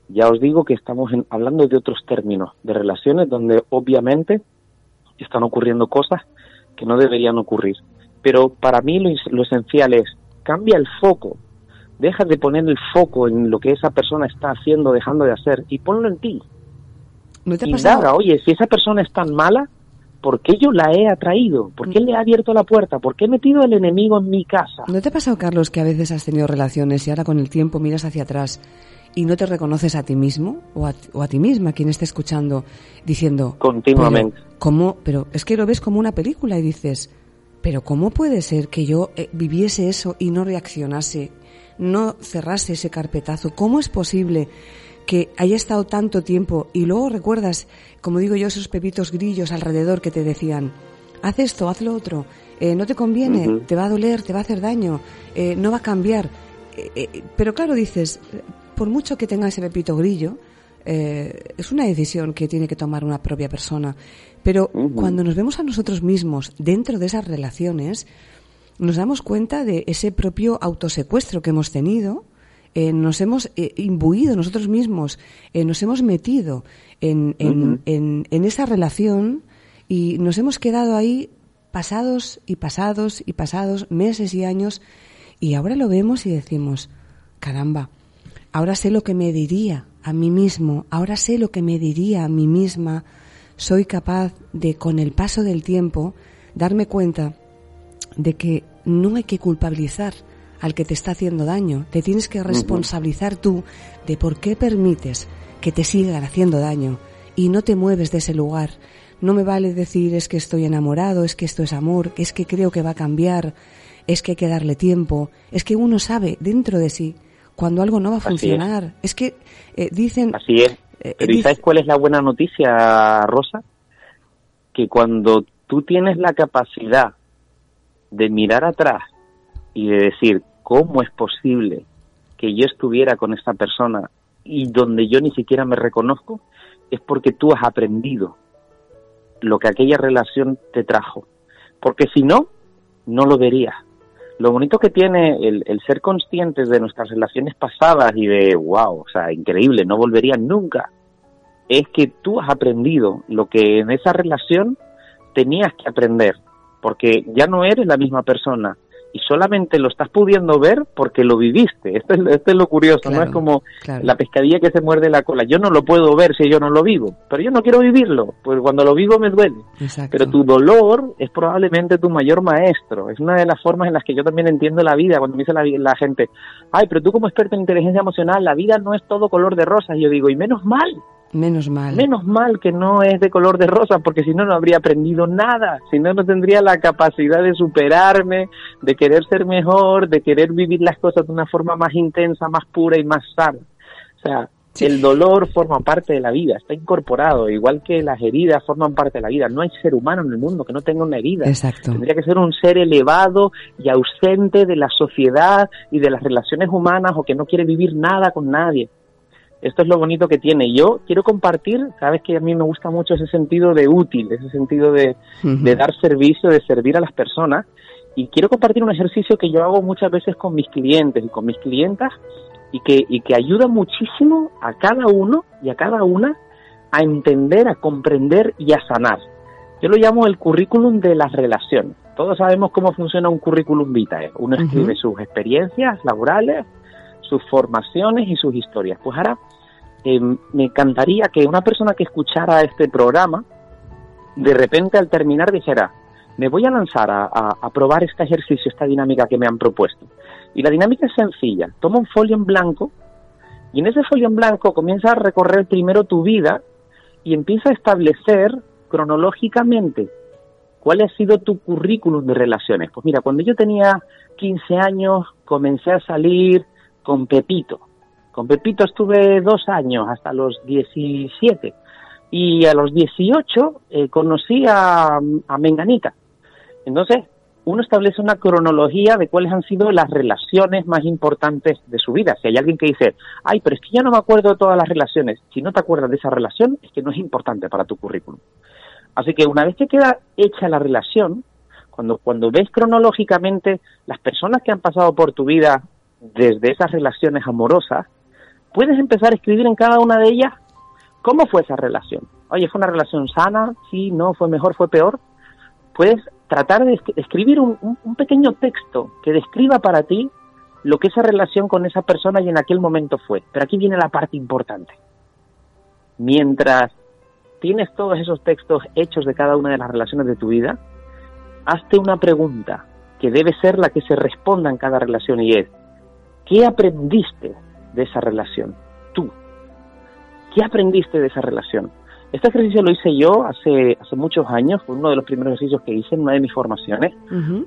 ya os digo que estamos hablando de otros términos, de relaciones donde obviamente están ocurriendo cosas que no deberían ocurrir. Pero para mí lo, esencial es, cambia el foco, deja de poner el foco en lo que esa persona está haciendo, dejando de hacer, y ponlo en ti. ¿No te ha Indaga, oye, si esa persona es tan mala, ¿por qué yo la he atraído? ¿Por qué le he abierto la puerta? ¿Por qué he metido el enemigo en mi casa? ¿No te ha pasado, Carlos, que a veces has tenido relaciones y ahora con el tiempo miras hacia atrás y no te reconoces a ti mismo o a, o a ti misma, quien esté escuchando, diciendo... Continuamente. Pero, ¿cómo? pero es que lo ves como una película y dices, pero ¿cómo puede ser que yo eh, viviese eso y no reaccionase, no cerrase ese carpetazo? ¿Cómo es posible que haya estado tanto tiempo y luego recuerdas, como digo yo, esos pepitos grillos alrededor que te decían, haz esto, haz lo otro, eh, no te conviene, te va a doler, te va a hacer daño, eh, no va a cambiar. pero claro, dices, por mucho que tenga ese pepito grillo, eh, es una decisión que tiene que tomar una propia persona. Pero cuando nos vemos a nosotros mismos dentro de esas relaciones, nos damos cuenta de ese propio autosecuestro que hemos tenido, eh, nos hemos eh, imbuido nosotros mismos, nos hemos metido en, en esa relación y nos hemos quedado ahí pasados y pasados y pasados meses y años y ahora lo vemos y decimos, caramba, Ahora sé lo que me diría a mí mismo, ahora sé lo que me diría a mí misma. Soy capaz de, con el paso del tiempo, darme cuenta de que no hay que culpabilizar al que te está haciendo daño. Te tienes que responsabilizar tú de por qué permites que te sigan haciendo daño y no te mueves de ese lugar. No me vale decir es que estoy enamorado, es que esto es amor, es que creo que va a cambiar, es que hay que darle tiempo, es que uno sabe dentro de sí cuando algo no va a funcionar. Es. que eh, dicen... Así es. Eh, Pero ¿y sabes cuál es la buena noticia, Rosa? Que cuando tú tienes la capacidad de mirar atrás y de decir, ¿cómo es posible que yo estuviera con esta persona y donde yo ni siquiera me reconozco? Es porque tú has aprendido lo que aquella relación te trajo. Porque si no, no lo verías. Lo bonito que tiene el, ser conscientes de nuestras relaciones pasadas y de, wow, o sea, increíble, no volverían nunca, es que tú has aprendido lo que en esa relación tenías que aprender, porque ya no eres la misma persona y solamente lo estás pudiendo ver porque lo viviste. Esto es, esto es lo curioso, no es como la pescadilla que se muerde la cola. Yo no lo puedo ver si yo no lo vivo, pero yo no quiero vivirlo, pues cuando lo vivo me duele. Pero tu dolor es probablemente tu mayor maestro. Es una de las formas en las que yo también entiendo la vida. Cuando me dice la, la gente, ay, pero tú como experto en inteligencia emocional, la vida no es todo color de rosas. Y yo digo, y menos mal, Menos mal. Menos mal que no es de color de rosa, porque si no, no habría aprendido nada. Si no, no tendría la capacidad de superarme, de querer ser mejor, de querer vivir las cosas de una forma más intensa, más pura y más sana. O sea, el dolor forma parte de la vida, está incorporado, igual que las heridas forman parte de la vida. No hay ser humano en el mundo que no tenga una herida. Exacto. Tendría que ser un ser elevado y ausente de la sociedad y de las relaciones humanas o que no quiere vivir nada con nadie. Esto es lo bonito que tiene. Yo quiero compartir, sabes que a mí me gusta mucho ese sentido de útil, ese sentido de, dar servicio, de servir a las personas. Y quiero compartir un ejercicio que yo hago muchas veces con mis clientes y con mis clientas y que, y que ayuda muchísimo a cada uno y a cada una a entender, a comprender y a sanar. Yo lo llamo el currículum de las relaciones. Todos sabemos cómo funciona un currículum vitae. Uno escribe sus experiencias laborales, sus formaciones y sus historias. Pues ahora eh, me encantaría que una persona que escuchara este programa, de repente al terminar dijera, me voy a lanzar a, probar este ejercicio, esta dinámica que me han propuesto. Y la dinámica es sencilla. Toma un folio en blanco y en ese folio en blanco comienza a recorrer primero tu vida y empieza a establecer cronológicamente cuál ha sido tu currículum de relaciones. Pues mira, cuando yo tenía 15 años comencé a salir con Pepito. Con Pepito estuve dos años, hasta los 17. Y a los 18 eh, conocí a, a Menganita. Entonces, uno establece una cronología de cuáles han sido las relaciones más importantes de su vida. Si hay alguien que dice, ay, pero es que ya no me acuerdo de todas las relaciones, si no te acuerdas de esa relación, es que no es importante para tu currículum. Así que una vez que queda hecha la relación, cuando, cuando ves cronológicamente las personas que han pasado por tu vida desde esas relaciones amorosas, puedes empezar a escribir en cada una de ellas cómo fue esa relación. Oye, ¿fue una relación sana? Sí, no, fue mejor, fue peor. Puedes tratar de escribir un, pequeño texto que describa para ti lo que esa relación con esa persona y en aquel momento fue. Pero aquí viene la parte importante. Mientras tienes todos esos textos hechos de cada una de las relaciones de tu vida, hazte una pregunta que debe ser la que se responda en cada relación y es, ¿Qué aprendiste de esa relación? Tú. ¿Qué aprendiste de esa relación? Este ejercicio lo hice yo hace, hace muchos años, fue uno de los primeros ejercicios que hice en una de mis formaciones,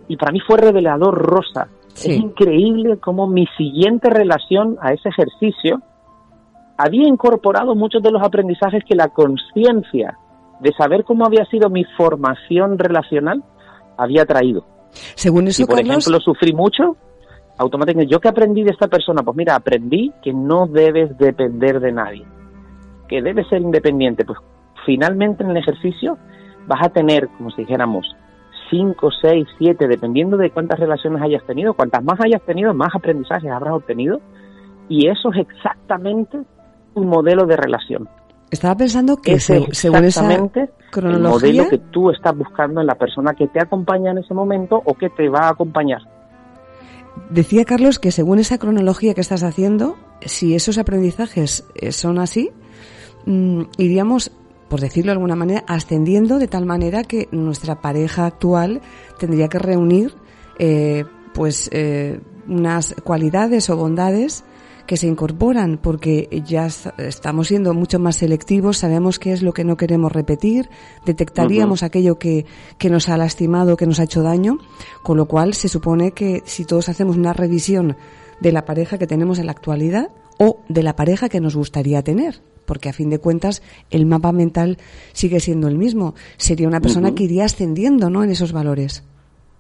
y para mí fue revelador rosa. Es increíble cómo mi siguiente relación a ese ejercicio había incorporado muchos de los aprendizajes que la conciencia de saber cómo había sido mi formación relacional había traído. Según eso, si, por ejemplo, sufrí mucho, automáticamente, ¿yo qué aprendí de esta persona? Pues mira, aprendí que no debes depender de nadie, que debes ser independiente. Pues finalmente en el ejercicio vas a tener, como si dijéramos, 5, 6, 7, dependiendo de cuántas relaciones hayas tenido, cuantas más hayas tenido, más aprendizajes habrás obtenido, y eso es exactamente un modelo de relación. Estaba pensando que es según esa cronología... el modelo que tú estás buscando en la persona que te acompaña en ese momento o que te va a acompañar. Decía Carlos que según esa cronología que estás haciendo, si esos aprendizajes eh, son así, mm, iríamos, por decirlo de alguna manera, ascendiendo de tal manera que nuestra pareja actual tendría que reunir eh, pues eh, unas cualidades o bondades que se incorporan porque ya estamos siendo mucho más selectivos, sabemos qué es lo que no queremos repetir, detectaríamos aquello que, que nos ha lastimado, que nos ha hecho daño, con lo cual se supone que si todos hacemos una revisión de la pareja que tenemos en la actualidad o de la pareja que nos gustaría tener, porque a fin de cuentas el mapa mental sigue siendo el mismo. Sería una persona que iría ascendiendo, ¿no? En esos valores.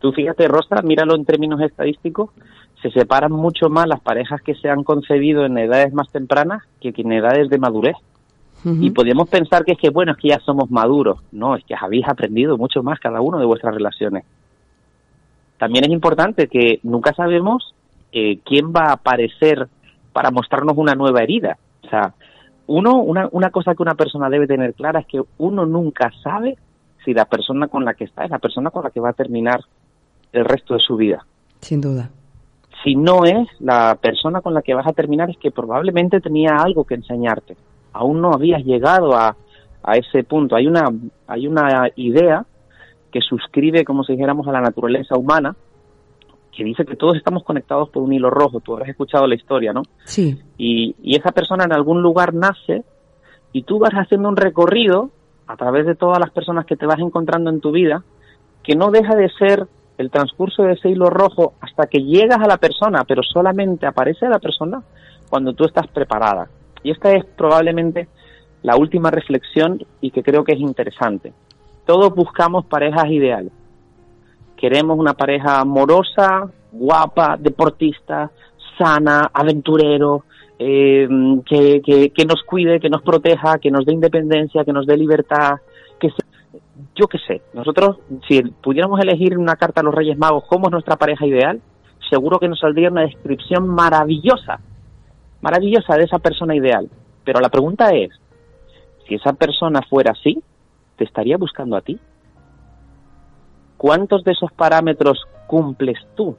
Tú fíjate, Rosa, míralo en términos estadísticos se separan mucho más las parejas que se han concebido en edades más tempranas que en edades de madurez. Y podríamos pensar que es que, bueno, es que ya somos maduros. No, es que habéis aprendido mucho más cada uno de vuestras relaciones. También es importante que nunca sabemos eh, quién va a aparecer para mostrarnos una nueva herida. O sea, uno, una, una cosa que una persona debe tener clara es que uno nunca sabe si la persona con la que está es la persona con la que va a terminar el resto de su vida. Sin duda. Si no es la persona con la que vas a terminar, es que probablemente tenía algo que enseñarte. Aún no habías llegado a, a ese punto. Hay una, hay una idea que suscribe, como si dijéramos, a la naturaleza humana, que dice que todos estamos conectados por un hilo rojo. Tú habrás escuchado la historia, ¿no? Sí. Y, y esa persona en algún lugar nace y tú vas haciendo un recorrido a través de todas las personas que te vas encontrando en tu vida, que no deja de ser el transcurso de ese hilo rojo hasta que llegas a la persona, pero solamente aparece la persona cuando tú estás preparada. Y esta es probablemente la última reflexión y que creo que es interesante. Todos buscamos parejas ideales. Queremos una pareja amorosa, guapa, deportista, sana, aventurero, eh, que, que, que, nos cuide, que nos proteja, que nos dé independencia, que nos dé libertad, que se, yo qué sé. Nosotros, si pudiéramos elegir una carta a los Reyes Magos como es nuestra pareja ideal, seguro que nos saldría una descripción maravillosa, maravillosa de esa persona ideal. Pero la pregunta es, si esa persona fuera así, ¿te estaría buscando a ti? ¿Cuántos de esos parámetros cumples tú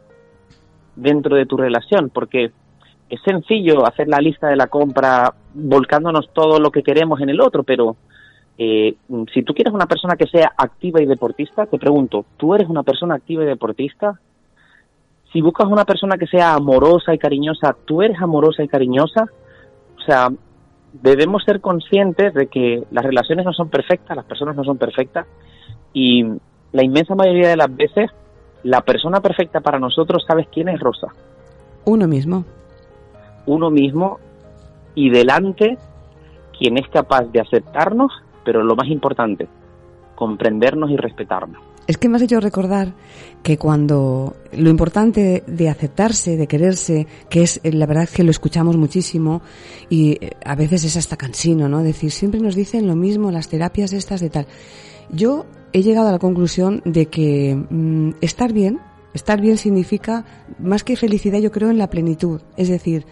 dentro de tu relación? Porque es sencillo hacer la lista de la compra volcándonos todo lo que queremos en el otro, pero eh, si tú quieres una persona que sea activa y deportista, te pregunto, ¿tú eres una persona activa y deportista? Si buscas una persona que sea amorosa y cariñosa, ¿tú eres amorosa y cariñosa? O sea, debemos ser conscientes de que las relaciones no son perfectas, las personas no son perfectas y la inmensa mayoría de las veces la persona perfecta para nosotros, ¿sabes quién es Rosa? Uno mismo. Uno mismo y delante quien es capaz de aceptarnos, pero lo más importante, comprendernos y respetarnos. Es que me has hecho recordar que cuando lo importante de aceptarse, de quererse, que es la verdad que lo escuchamos muchísimo y a veces es hasta cansino, ¿no? Decir, siempre nos dicen lo mismo las terapias estas de tal. Yo he llegado a la conclusión de que mmm, estar bien, estar bien significa más que felicidad, yo creo en la plenitud, es decir,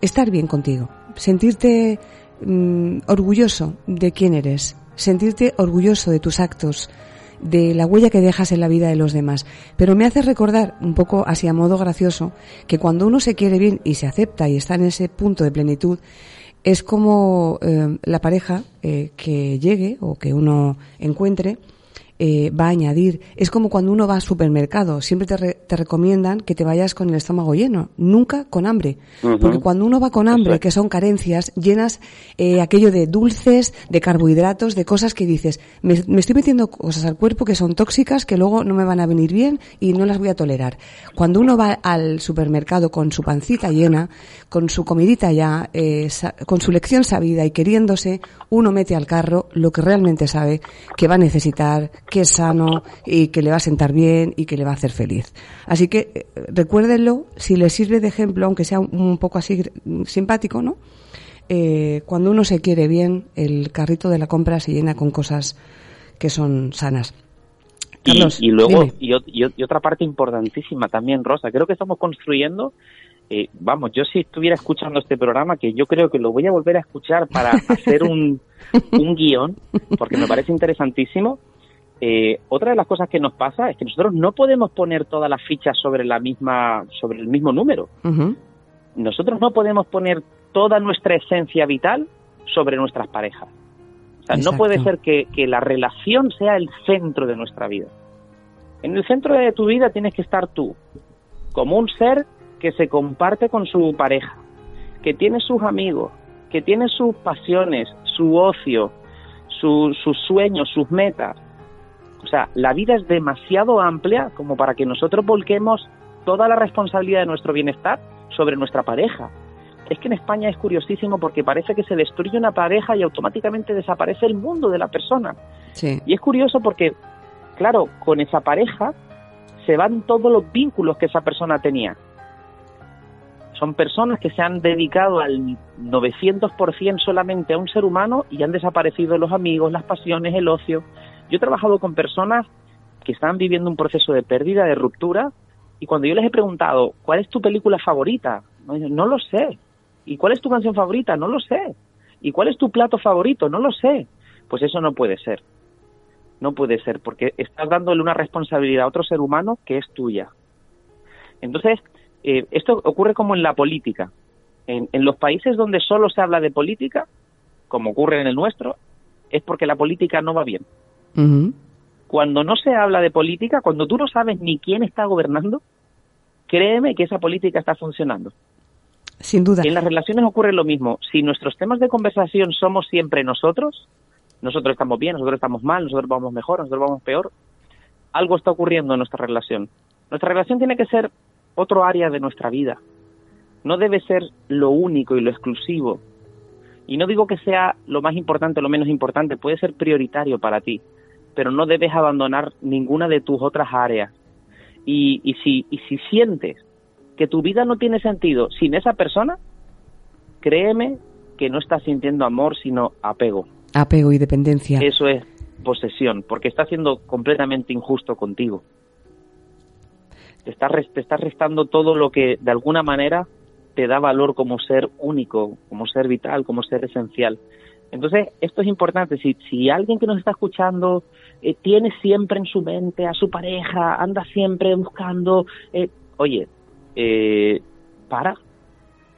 estar bien contigo, sentirte mmm, orgulloso de quién eres, sentirte orgulloso de tus actos, de la huella que dejas en la vida de los demás. Pero me hace recordar, un poco así a modo gracioso, que cuando uno se quiere bien y se acepta y está en ese punto de plenitud, es como eh, la pareja eh, que llegue o que uno encuentre, eh, va a añadir. Es como cuando uno va al supermercado, siempre te, re, te, recomiendan que te vayas con el estómago lleno, nunca con hambre. Uh -huh. Porque cuando uno va con hambre, que son carencias, llenas eh, aquello de dulces, de carbohidratos, de cosas que dices, me, me, estoy metiendo cosas al cuerpo que son tóxicas, que luego no me van a venir bien y no las voy a tolerar. Cuando uno va al supermercado con su pancita llena, con su comidita ya, eh, con su lección sabida y queriéndose, uno mete al carro lo que realmente sabe que va a necesitar, que es sano y que le va a sentar bien y que le va a hacer feliz. Así que eh, recuérdenlo, si le sirve de ejemplo, aunque sea un, un poco así simpático, ¿no? Eh, cuando uno se quiere bien, el carrito de la compra se llena con cosas que son sanas. Carlos, y, y, luego, y, y, otra parte importantísima también, Rosa, creo que estamos construyendo eh, vamos, yo si estuviera escuchando este programa, que yo creo que lo voy a volver a escuchar para hacer un, un guion, porque me parece interesantísimo, eh, otra de las cosas que nos pasa es que nosotros no podemos poner todas las fichas sobre la misma, sobre el mismo número. Uh -huh. Nosotros no podemos poner toda nuestra esencia vital sobre nuestras parejas. O sea, Exacto. no puede ser que, que la relación sea el centro de nuestra vida. En el centro de tu vida tienes que estar tú, como un ser que se comparte con su pareja, que tiene sus amigos, que tiene sus pasiones, su ocio, su, sus sueños, sus metas. O sea, la vida es demasiado amplia como para que nosotros volquemos toda la responsabilidad de nuestro bienestar sobre nuestra pareja. Es que en España es curiosísimo porque parece que se destruye una pareja y automáticamente desaparece el mundo de la persona. Sí. Y es curioso porque, claro, con esa pareja se van todos los vínculos que esa persona tenía son personas que se han dedicado al 900% solamente a un ser humano y han desaparecido los amigos, las pasiones, el ocio. Yo he trabajado con personas que están viviendo un proceso de pérdida, de ruptura, y cuando yo les he preguntado, ¿cuál es tu película favorita? No lo sé. ¿Y cuál es tu canción favorita? No lo sé. ¿Y cuál es tu plato favorito? No lo sé. Pues eso no puede ser. No puede ser, porque estás dándole una responsabilidad a otro ser humano que es tuya. Entonces, eh, esto ocurre como en la política. En, en los países donde solo se habla de política, como ocurre en el nuestro, es porque la política no va bien. Cuando no se habla de política, cuando tú no sabes ni quién está gobernando, créeme que esa política está funcionando. Sin duda. En las relaciones ocurre lo mismo. Si nuestros temas de conversación somos siempre nosotros, nosotros estamos bien, nosotros estamos mal, nosotros vamos mejor, nosotros vamos peor, algo está ocurriendo en nuestra relación. Nuestra relación tiene que ser otro área de nuestra vida. No debe ser lo único y lo exclusivo. Y no digo que sea lo más importante o lo menos importante, puede ser prioritario para ti, pero no debes abandonar ninguna de tus otras áreas. Y, y, si, y si sientes que tu vida no tiene sentido sin esa persona, créeme que no estás sintiendo amor, sino apego. Apego y dependencia. Eso es posesión, porque está siendo completamente injusto contigo. Te está, res- te está restando todo lo que de alguna manera te da valor como ser único, como ser vital, como ser esencial. Entonces, esto es importante. Si, si alguien que nos está escuchando eh, tiene siempre en su mente a su pareja, anda siempre buscando, eh, oye, eh, para,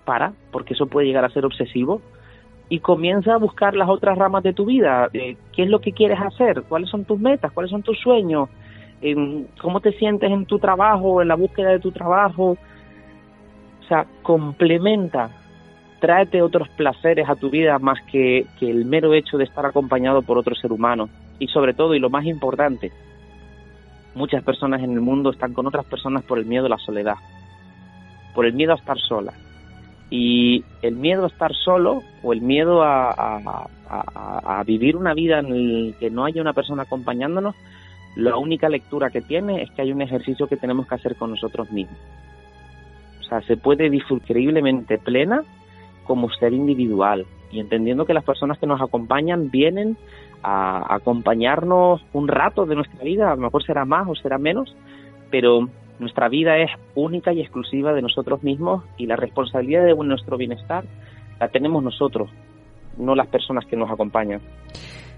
para, porque eso puede llegar a ser obsesivo y comienza a buscar las otras ramas de tu vida. Eh, ¿Qué es lo que quieres hacer? ¿Cuáles son tus metas? ¿Cuáles son tus sueños? ¿Cómo te sientes en tu trabajo, en la búsqueda de tu trabajo? O sea, complementa, tráete otros placeres a tu vida más que, que el mero hecho de estar acompañado por otro ser humano. Y sobre todo, y lo más importante, muchas personas en el mundo están con otras personas por el miedo a la soledad, por el miedo a estar sola. Y el miedo a estar solo o el miedo a, a- a- vivir una vida en el que no haya una persona acompañándonos, la única lectura que tiene es que hay un ejercicio que tenemos que hacer con nosotros mismos. O sea, se puede disfrutar increíblemente plena como ser individual y entendiendo que las personas que nos acompañan vienen a acompañarnos un rato de nuestra vida, a lo mejor será más o será menos, pero nuestra vida es única y exclusiva de nosotros mismos y la responsabilidad de nuestro bienestar la tenemos nosotros, no las personas que nos acompañan.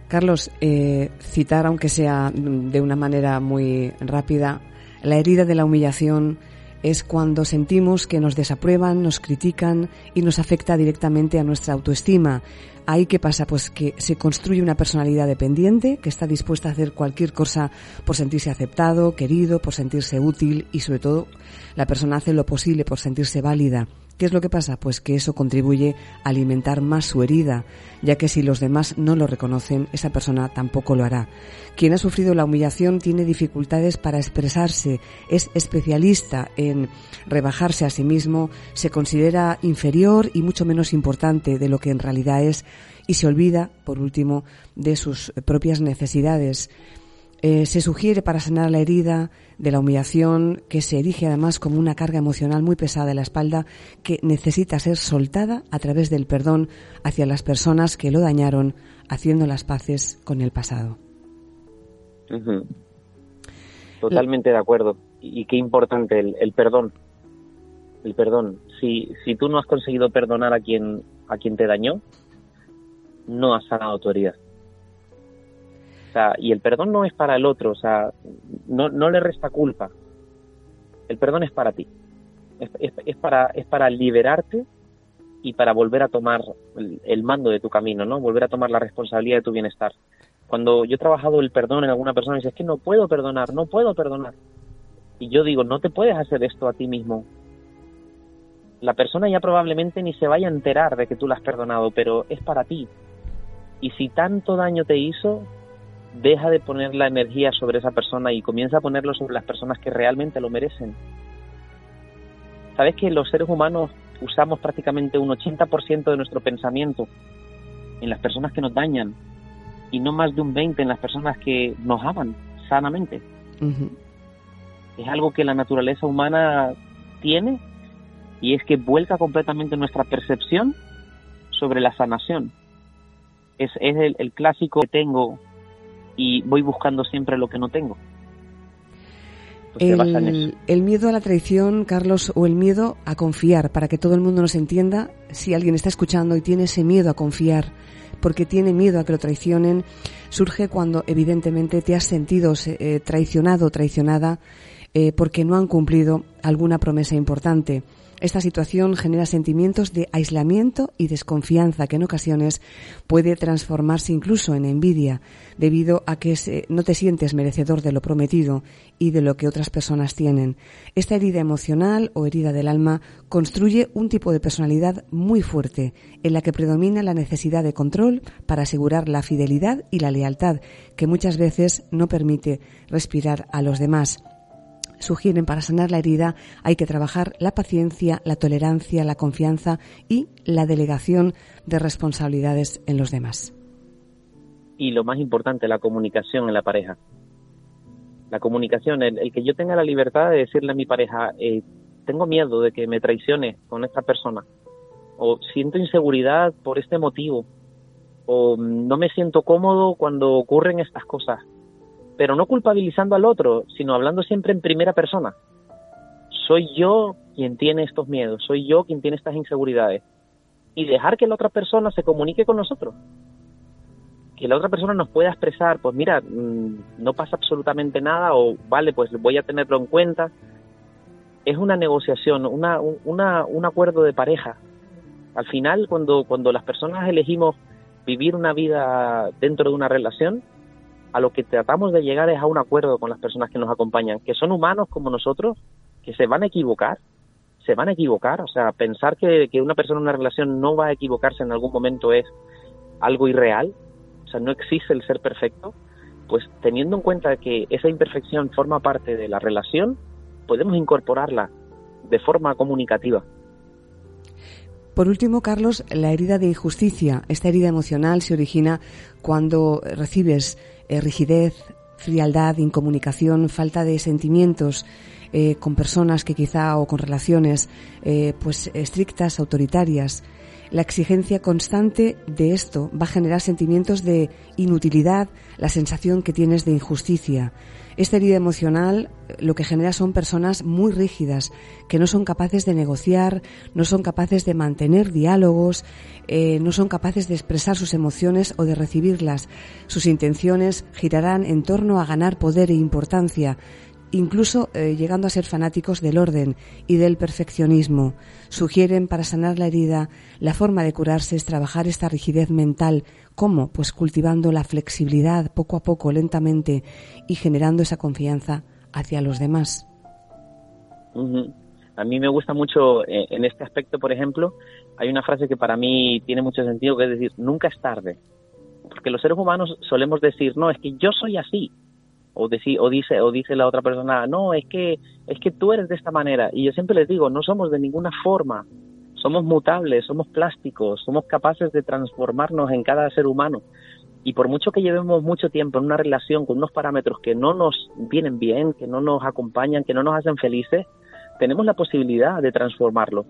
Carlos, eh, citar, aunque sea de una manera muy rápida, la herida de la humillación es cuando sentimos que nos desaprueban, nos critican y nos afecta directamente a nuestra autoestima. Ahí qué pasa? Pues que se construye una personalidad dependiente que está dispuesta a hacer cualquier cosa por sentirse aceptado, querido, por sentirse útil y sobre todo la persona hace lo posible por sentirse válida. ¿Qué es lo que pasa? Pues que eso contribuye a alimentar más su herida, ya que si los demás no lo reconocen, esa persona tampoco lo hará. Quien ha sufrido la humillación tiene dificultades para expresarse, es especialista en rebajarse a sí mismo, se considera inferior y mucho menos importante de lo que en realidad es y se olvida, por último, de sus propias necesidades. Eh, se sugiere para sanar la herida de la humillación que se erige además como una carga emocional muy pesada en la espalda que necesita ser soltada a través del perdón hacia las personas que lo dañaron haciendo las paces con el pasado. Totalmente de acuerdo. Y qué importante el, el perdón. El perdón. Si, si tú no has conseguido perdonar a quien, a quien te dañó, no has sanado tu herida. Y el perdón no es para el otro, o sea, no, no le resta culpa. El perdón es para ti. Es, para, es para liberarte y para volver a tomar el, mando de tu camino, ¿no? Volver a tomar la responsabilidad de tu bienestar. Cuando yo he trabajado el perdón en alguna persona, dice, es que no puedo perdonar, no puedo perdonar. Y yo digo, no te puedes hacer esto a ti mismo. La persona ya probablemente ni se vaya a enterar de que tú la has perdonado, pero es para ti. Y si tanto daño te hizo, deja de poner la energía sobre esa persona y comienza a ponerlo sobre las personas que realmente lo merecen. Sabes que los seres humanos usamos prácticamente un 80% de nuestro pensamiento en las personas que nos dañan y no más de un 20% en las personas que nos aman sanamente. Es algo que la naturaleza humana tiene y es que vuelca completamente nuestra percepción sobre la sanación. Es, es el, el clásico que tengo y voy buscando siempre lo que no tengo. Pues. El, el miedo a la traición, Carlos, o el miedo a confiar, para que todo el mundo nos entienda, si alguien está escuchando y tiene ese miedo a confiar, porque tiene miedo a que lo traicionen, surge cuando evidentemente te has sentido eh, traicionado o traicionada eh, porque no han cumplido alguna promesa importante. Esta situación genera sentimientos de aislamiento y desconfianza que en ocasiones puede transformarse incluso en envidia debido a que no te sientes merecedor de lo prometido y de lo que otras personas tienen. Esta herida emocional o herida del alma construye un tipo de personalidad muy fuerte en la que predomina la necesidad de control para asegurar la fidelidad y la lealtad que muchas veces no permite respirar a los demás sugieren para sanar la herida hay que trabajar la paciencia, la tolerancia, la confianza y la delegación de responsabilidades en los demás. Y lo más importante, la comunicación en la pareja. La comunicación, el, que yo tenga la libertad de decirle a mi pareja, eh, tengo miedo de que me traicione con esta persona, o siento inseguridad por este motivo, o no me siento cómodo cuando ocurren estas cosas pero no culpabilizando al otro, sino hablando siempre en primera persona. Soy yo quien tiene estos miedos, soy yo quien tiene estas inseguridades. Y dejar que la otra persona se comunique con nosotros. Que la otra persona nos pueda expresar, pues mira, mm, no pasa absolutamente nada o vale, pues voy a tenerlo en cuenta. Es una negociación, un acuerdo de pareja. Al final, cuando las personas elegimos vivir una vida dentro de una relación, a lo que tratamos de llegar es a un acuerdo con las personas que nos acompañan, que son humanos como nosotros, que se van a equivocar, se van a equivocar, o sea, pensar que, una persona en una relación no va a equivocarse en algún momento es algo irreal, o sea, no existe el ser perfecto, pues teniendo en cuenta que esa imperfección forma parte de la relación, podemos incorporarla de forma comunicativa. Por último, Carlos, la herida de injusticia, esta herida emocional se origina cuando recibes eh, rigidez, frialdad, incomunicación, falta de sentimientos eh, con personas que quizá o con relaciones eh, pues estrictas, autoritarias. La exigencia constante de esto va a generar sentimientos de inutilidad, la sensación que tienes de injusticia. Esta herida emocional lo que genera son personas muy rígidas, que no son capaces de negociar, no son capaces de mantener diálogos, eh, no son capaces de expresar sus emociones o de recibirlas. Sus intenciones girarán en torno a ganar poder e importancia, incluso eh, llegando a ser fanáticos del orden y del perfeccionismo. Sugieren para sanar la herida la forma de curarse es trabajar esta rigidez mental. ¿Cómo? Pues cultivando la flexibilidad poco a poco, lentamente y generando esa confianza hacia los demás. A mí me gusta mucho eh, en este aspecto, por ejemplo, hay una frase que para mí tiene mucho sentido, que es decir, nunca es tarde. Porque los seres humanos solemos decir, no, es que yo soy así, o, o dice o dice la otra persona no es que es que tú eres de esta manera y yo siempre les digo no somos de ninguna forma. Somos mutables somos plásticos somos capaces de transformarnos en cada ser humano y por mucho que llevemos mucho tiempo en una relación con unos parámetros que no nos vienen bien que no nos acompañan que no nos hacen felices tenemos la posibilidad de transformarlo.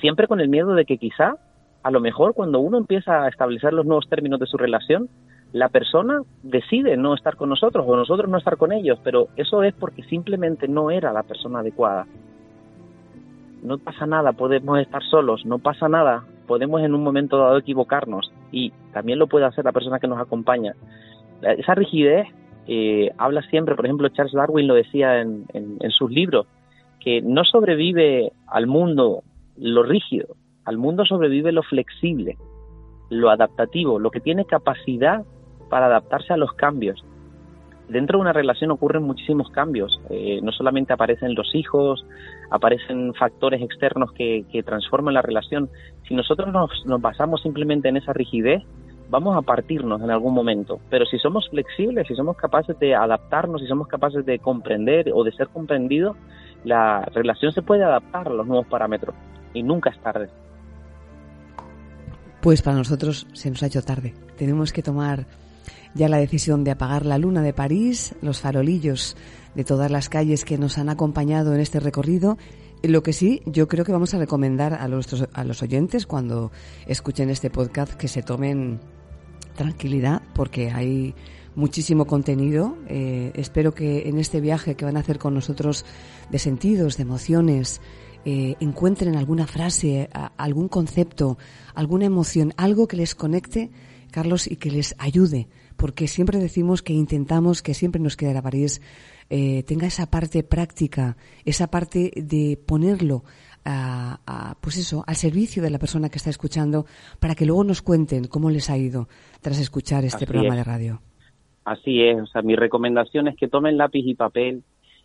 Siempre con el miedo de que quizá a lo mejor cuando uno empieza a establecer los nuevos términos de su relación la persona decide no estar con nosotros o nosotros no estar con ellos, pero eso es porque simplemente no era la persona adecuada. No pasa nada, podemos estar solos, no pasa nada, podemos en un momento dado equivocarnos y también lo puede hacer la persona que nos acompaña. Esa rigidez eh, habla siempre, por ejemplo, Charles Darwin lo decía en, en sus libros, que no sobrevive al mundo lo rígido, al mundo sobrevive lo flexible, lo adaptativo, lo que tiene capacidad para adaptarse a los cambios. Dentro de una relación ocurren muchísimos cambios, eh, no solamente aparecen los hijos, aparecen factores externos que, transforman la relación. Si nosotros nos, nos basamos simplemente en esa rigidez, vamos a partirnos en algún momento. Pero si somos flexibles, si somos capaces de adaptarnos, si somos capaces de comprender o de ser comprendidos, la relación se puede adaptar a los nuevos parámetros y nunca es tarde. Pues para nosotros se nos ha hecho tarde. Tenemos que tomar ya la decisión de apagar la luna de París, los farolillos de todas las calles que nos han acompañado en este recorrido. Lo que sí, yo creo que vamos a recomendar a los, oyentes cuando escuchen este podcast que se tomen tranquilidad porque hay muchísimo contenido. Eh, espero que en este viaje que van a hacer con nosotros de sentidos, de emociones, eh, encuentren alguna frase, algún concepto, alguna emoción, algo que les conecte, Carlos, y que les ayude porque siempre decimos que intentamos que siempre nos quede París eh, tenga esa parte práctica, esa parte de ponerlo a, pues eso, al servicio de la persona que está escuchando para que luego nos cuenten cómo les ha ido tras escuchar este programa de radio. Así es, o sea, mi recomendación es que tomen lápiz y papel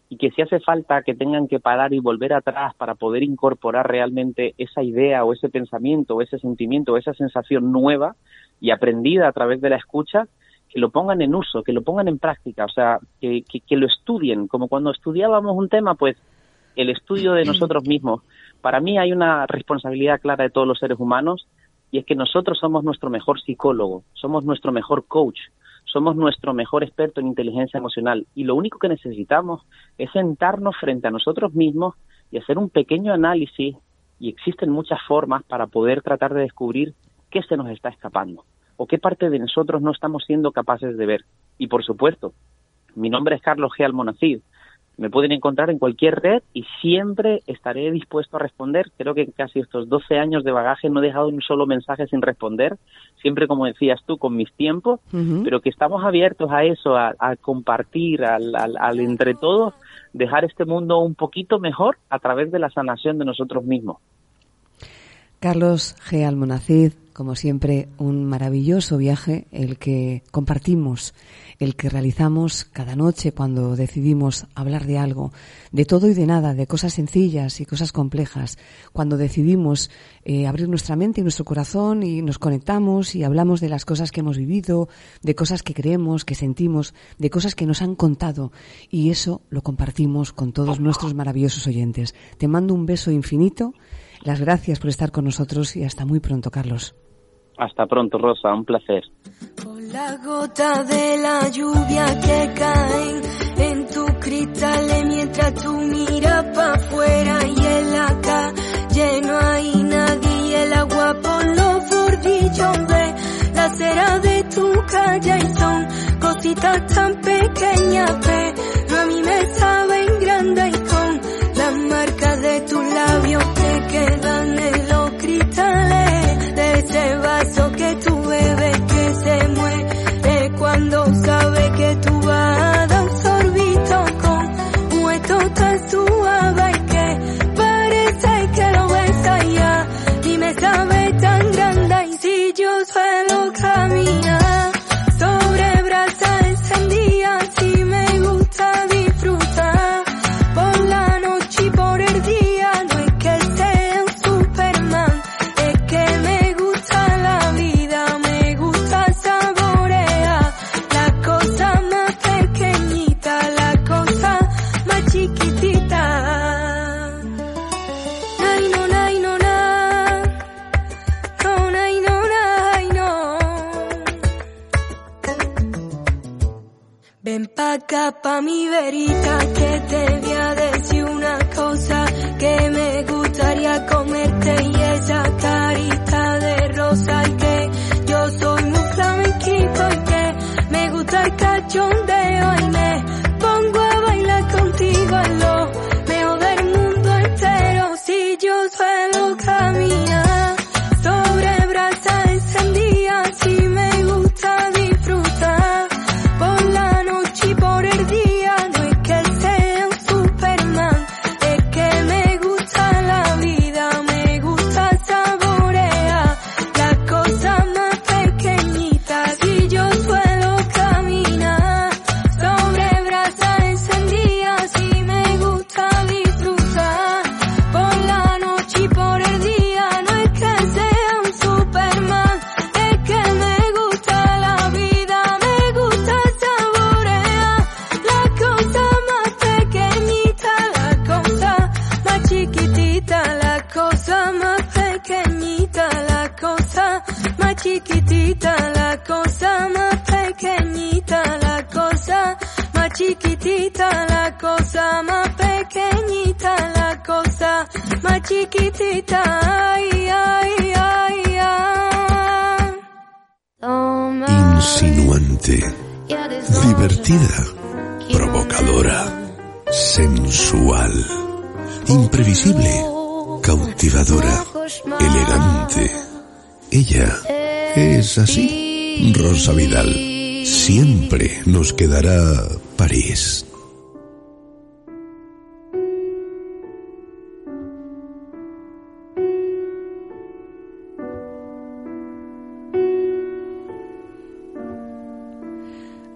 y que si hace falta que tengan que parar y volver atrás para poder incorporar realmente esa idea o ese pensamiento o ese sentimiento o esa sensación nueva y aprendida a través de la escucha, que lo pongan en uso, que lo pongan en práctica, o sea, que, que, lo estudien, como cuando estudiábamos un tema, pues el estudio de nosotros mismos. Para mí hay una responsabilidad clara de todos los seres humanos y es que nosotros somos nuestro mejor psicólogo, somos nuestro mejor coach, somos nuestro mejor experto en inteligencia emocional y lo único que necesitamos es sentarnos frente a nosotros mismos y hacer un pequeño análisis y existen muchas formas para poder tratar de descubrir qué se nos está escapando o qué parte de nosotros no estamos siendo capaces de ver. Y por supuesto, mi nombre es Carlos G. Almonacid me pueden encontrar en cualquier red y siempre estaré dispuesto a responder. Creo que en casi estos 12 años de bagaje no he dejado un solo mensaje sin responder, siempre como decías tú, con mis tiempos, pero que estamos abiertos a eso, a, compartir, al, al entre todos, dejar este mundo un poquito mejor a través de la sanación de nosotros mismos. Carlos G. Almonacid, como siempre, un maravilloso viaje el que compartimos el que realizamos cada noche cuando decidimos hablar de algo, de todo y de nada, de cosas sencillas y cosas complejas, cuando decidimos eh, abrir nuestra mente y nuestro corazón y nos conectamos y hablamos de las cosas que hemos vivido, de cosas que creemos, que sentimos, de cosas que nos han contado y eso lo compartimos con todos nuestros maravillosos oyentes. Te mando un beso infinito, las gracias por estar con nosotros y hasta muy pronto, Carlos. Hasta pronto, Rosa, un placer. La gota de la lluvia que caen en tu cristales mientras tú miras para afuera y en la calle no hay nadie y el agua por los bordillos de la acera de tu calle y son cositas tan pequeñas pero a mí me saben grande y con las marcas de tus labios que quedan en los cristales de ese vaso que tú bebes se muere cuando sabe que tú vas a dar sorbito con un esto tan suave y que parece que lo ves allá me sabe tan grande y si yo suelo caminar pa' acá pa' mi verita que es así, Rosa Vidal. Siempre nos quedará París.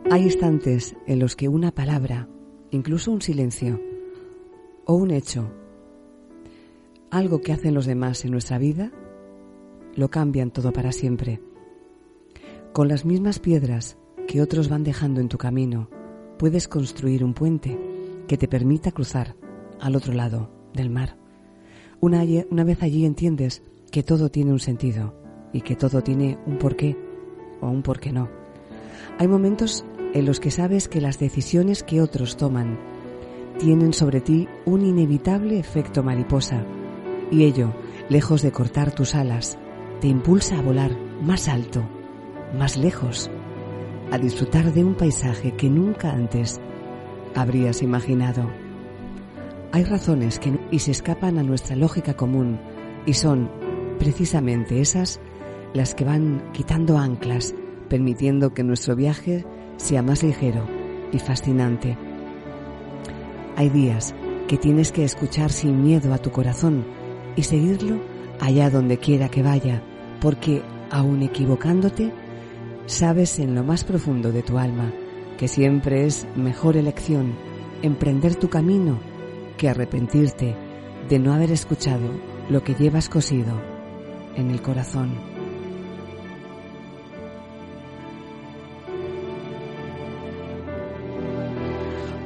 Hay instantes en los que una palabra, incluso un silencio o un hecho, algo que hacen los demás en nuestra vida, lo cambian todo para siempre. Con las mismas piedras que otros van dejando en tu camino, puedes construir un puente que te permita cruzar al otro lado del mar. Una, vez allí entiendes que todo tiene un sentido y que todo tiene un porqué o un porqué no. Hay momentos en los que sabes que las decisiones que otros toman tienen sobre ti un inevitable efecto mariposa y ello, lejos de cortar tus alas, te impulsa a volar más alto, más lejos, a disfrutar de un paisaje que nunca antes habrías imaginado. Hay razones que y se escapan a nuestra lógica común y son precisamente esas las que van quitando anclas, permitiendo que nuestro viaje sea más ligero y fascinante. Hay días que tienes que escuchar sin miedo a tu corazón y seguirlo allá donde quiera que vaya, porque, aun equivocándote, sabes en lo más profundo de tu alma que siempre es mejor elección emprender tu camino que arrepentirte de no haber escuchado lo que llevas cosido en el corazón.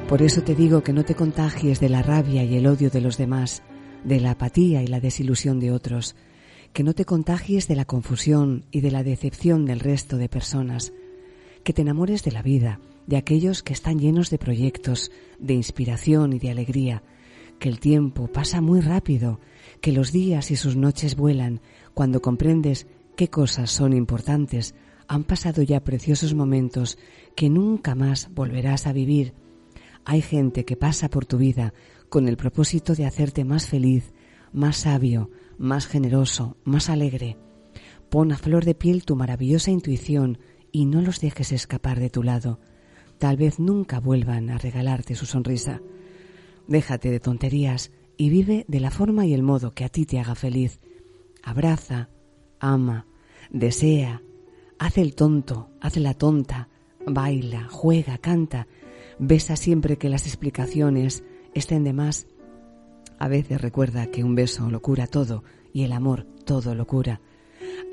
Por eso te digo que no te contagies de la rabia y el odio de los demás, de la apatía y la desilusión de otros, que no te contagies de la confusión y de la decepción del resto de personas, que te enamores de la vida, de aquellos que están llenos de proyectos, de inspiración y de alegría, que el tiempo pasa muy rápido, que los días y sus noches vuelan cuando comprendes qué cosas son importantes, han pasado ya preciosos momentos que nunca más volverás a vivir, hay gente que pasa por tu vida con el propósito de hacerte más feliz, más sabio, más generoso, más alegre. Pon a flor de piel tu maravillosa intuición y no los dejes escapar de tu lado. Tal vez nunca vuelvan a regalarte su sonrisa. Déjate de tonterías y vive de la forma y el modo que a ti te haga feliz. Abraza, ama, desea, haz el tonto, haz la tonta, baila, juega, canta Besa siempre que las explicaciones estén de más. A veces recuerda que un beso lo cura todo y el amor todo lo cura.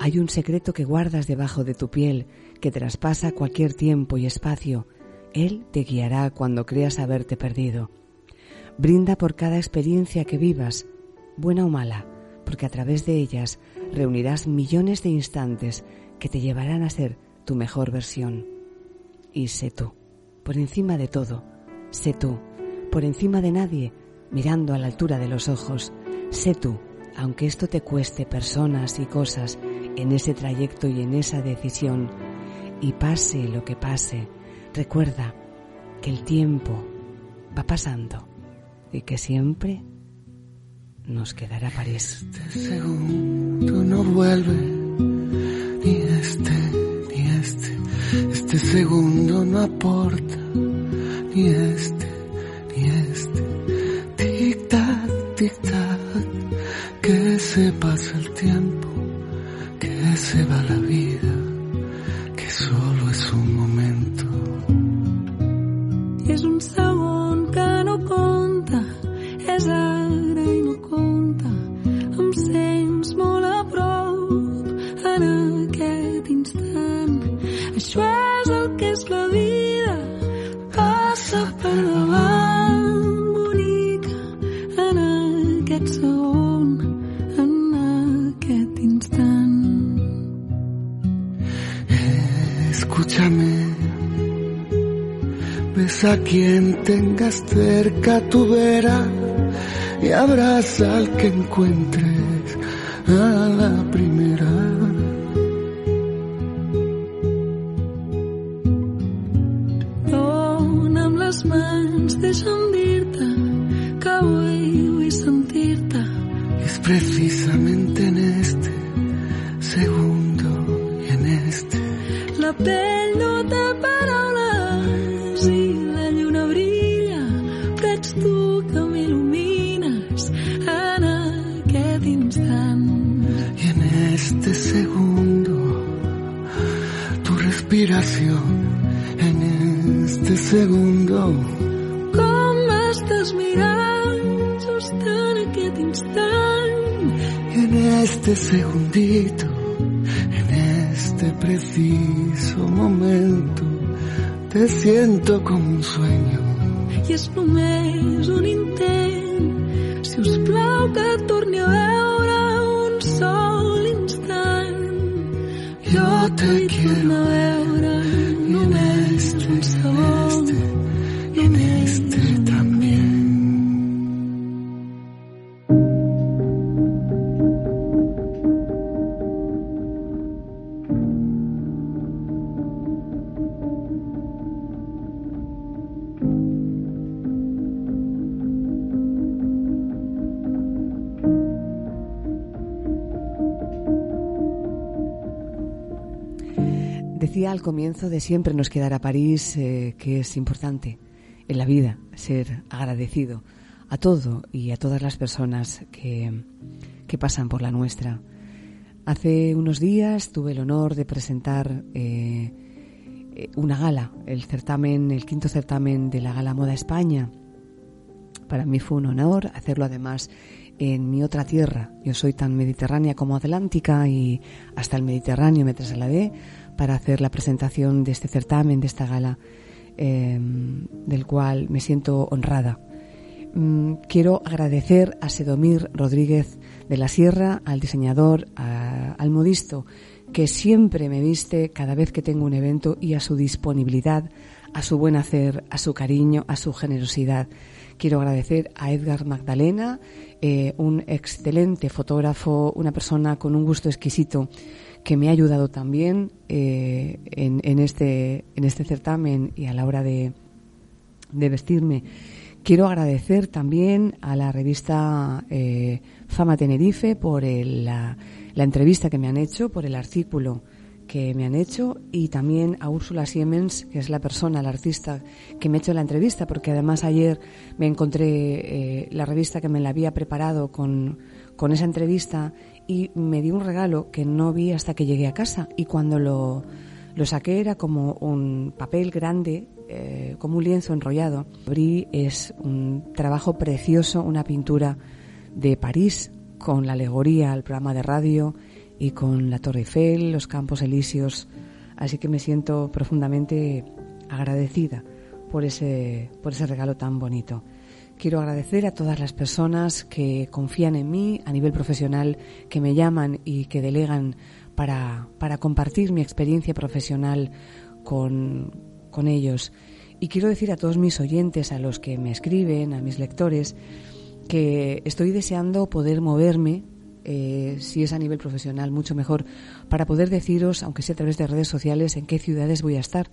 Hay un secreto que guardas debajo de tu piel que traspasa cualquier tiempo y espacio. Él te guiará cuando creas haberte perdido. Brinda por cada experiencia que vivas, buena o mala, porque a través de ellas reunirás millones de instantes que te llevarán a ser tu mejor versión. Y sé tú por encima de todo. Sé tú, por encima de nadie, mirando a la altura de los ojos. Sé tú, aunque esto te cueste personas y cosas en ese trayecto y en esa decisión. Y pase lo que pase, recuerda que el tiempo va pasando y que siempre nos quedará París. Este segundo no vuelve, ni este, ni este, este segundo no aporta ni este, se pasa el tiempo, que se va la vida, a quien tengas cerca tu vera y abraza al que encuentres. A la és només un intent. Si us plau que torni a veure un sol instant. Yo te quiero. Comienzo de siempre nos quedará París eh, que es importante en la vida ser agradecido a todo y a todas las personas que, que pasan por la nuestra. Hace unos días tuve el honor de presentar eh, eh, una gala, el certamen, el quinto certamen de la Gala Moda España. Para mí fue un honor hacerlo además en mi otra tierra. Yo soy tan mediterránea como atlántica y hasta el Mediterráneo me trasladé para hacer la presentación de este certamen, de esta gala, eh, del cual me siento honrada. Mm, quiero agradecer a Sedomir Rodríguez de la Sierra, al diseñador, al modisto, que siempre me viste cada vez que tengo un evento y a su disponibilidad, a su buen hacer, a su cariño, a su generosidad. Quiero agradecer a Edgar Magdalena, eh, un excelente fotógrafo, una persona con un gusto exquisito que me ha ayudado también eh, este, en este certamen y a la hora de, vestirme. Quiero agradecer también a la revista eh, Fama Tenerife por la, entrevista que me han hecho, por el artículo que me han hecho y también a Úrsula Siemens, que es la persona, la artista que me ha hecho la entrevista, porque además ayer me encontré eh, la revista que me la había preparado con esa entrevista y me dio un regalo que no vi hasta que llegué a casa y cuando lo, lo saqué era como un papel grande, eh, como un lienzo enrollado. Abrí es un trabajo precioso, una pintura de París con la alegoría al programa de radio y con la Torre Eiffel, los Campos Elíseos. Así que me siento profundamente agradecida por ese, por ese regalo tan bonito. Quiero agradecer a todas las personas que confían en mí a nivel profesional, que me llaman y que delegan para, para compartir mi experiencia profesional con, con ellos. Y quiero decir a todos mis oyentes, a los que me escriben, a mis lectores, que estoy deseando poder moverme, eh, si es a nivel profesional, mucho mejor, para poder deciros, aunque sea a través de redes sociales, en qué ciudades voy a estar,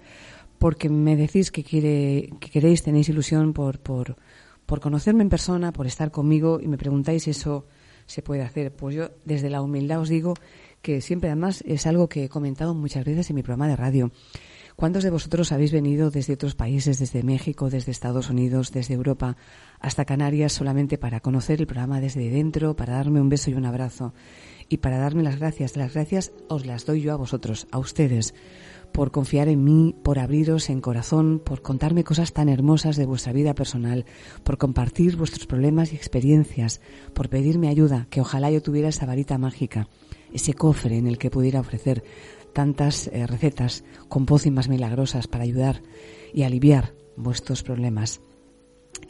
porque me decís que, quiere, que queréis, tenéis ilusión por, por, por conocerme en persona, por estar conmigo y me preguntáis si eso se puede hacer. Pues yo desde la humildad os digo que siempre además es algo que he comentado muchas veces en mi programa de radio. ¿Cuántos de vosotros habéis venido desde otros países, desde México, desde Estados Unidos, desde Europa hasta Canarias solamente para conocer el programa desde dentro, para darme un beso y un abrazo y para darme las gracias? Las gracias os las doy yo a vosotros, a ustedes, por confiar en mí, por abriros en corazón, por contarme cosas tan hermosas de vuestra vida personal, por compartir vuestros problemas y experiencias, por pedirme ayuda, que ojalá yo tuviera esa varita mágica, ese cofre en el que pudiera ofrecer tantas eh, recetas con pócimas milagrosas para ayudar y aliviar vuestros problemas.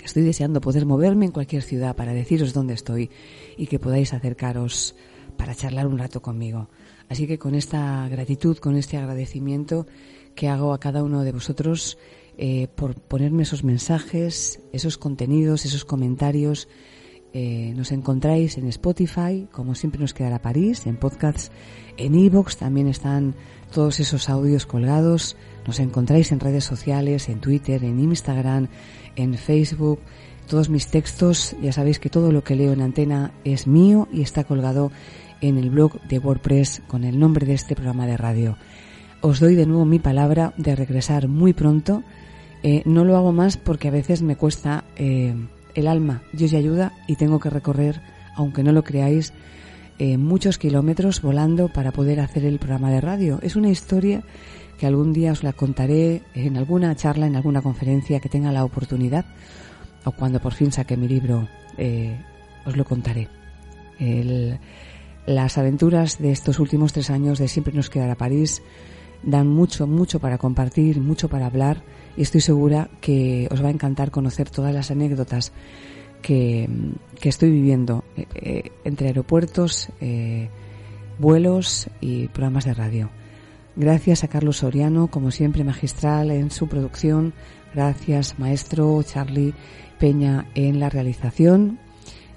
Estoy deseando poder moverme en cualquier ciudad para deciros dónde estoy y que podáis acercaros para charlar un rato conmigo. Así que con esta gratitud, con este agradecimiento que hago a cada uno de vosotros eh, por ponerme esos mensajes, esos contenidos, esos comentarios, eh, nos encontráis en Spotify, como siempre nos quedará París, en podcasts, en iVoox también están todos esos audios colgados. Nos encontráis en redes sociales, en Twitter, en Instagram, en Facebook. Todos mis textos, ya sabéis que todo lo que leo en antena es mío y está colgado en el blog de WordPress con el nombre de este programa de radio. Os doy de nuevo mi palabra de regresar muy pronto. Eh, no lo hago más porque a veces me cuesta eh, el alma, Dios y ayuda y tengo que recorrer, aunque no lo creáis, eh, muchos kilómetros volando para poder hacer el programa de radio. Es una historia que algún día os la contaré en alguna charla, en alguna conferencia que tenga la oportunidad o cuando por fin saque mi libro, eh, os lo contaré. Las aventuras de estos últimos tres años de Siempre nos quedará París dan mucho, mucho para compartir, mucho para hablar y estoy segura que os va a encantar conocer todas las anécdotas que, estoy viviendo eh, eh, entre aeropuertos, vuelos y programas de radio. Gracias a Carlos Soriano, como siempre magistral en su producción. Gracias, maestro Charlie Peña, en la realización.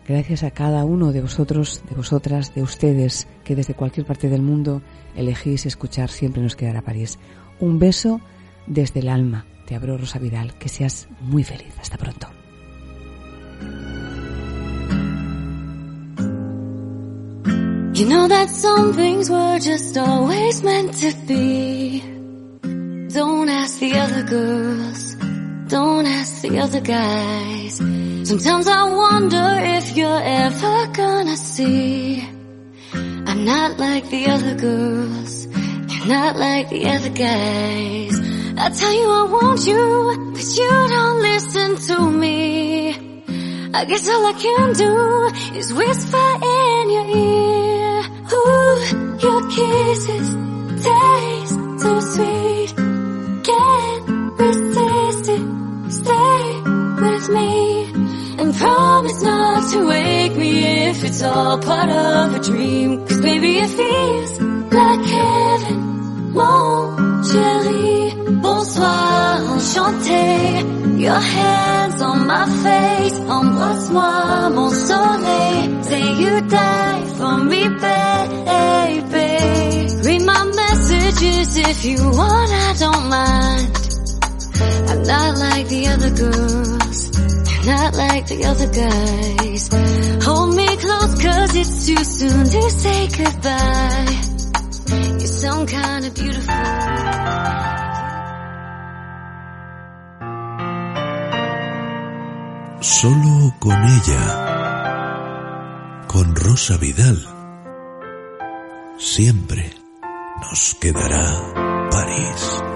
Gracias a cada uno de vosotros, de vosotras, de ustedes, que desde cualquier parte del mundo elegís escuchar Siempre nos quedará París. Un beso desde el alma. Te abro Rosa Vidal. Que seas muy feliz. Hasta pronto. Don't ask the other guys. Sometimes I wonder if you're ever gonna see. I'm not like the other girls. You're not like the other guys. I tell you I want you, but you don't listen to me. I guess all I can do is whisper in your ear. Ooh, your kisses taste so sweet. Me and promise not to wake me if it's all part of a dream. Cause baby it feels like heaven. Mon chéri, bonsoir, enchanté. Your hands on my face, embrasse-moi, mon soleil. Say you die for me, baby. Read my messages if you want, I don't mind. I'm not like the other girls. You're not like the other guys. Hold me close cause it's too soon to say goodbye. You're some kind of beautiful. Solo con ella. Con Rosa Vidal. Siempre nos quedará París.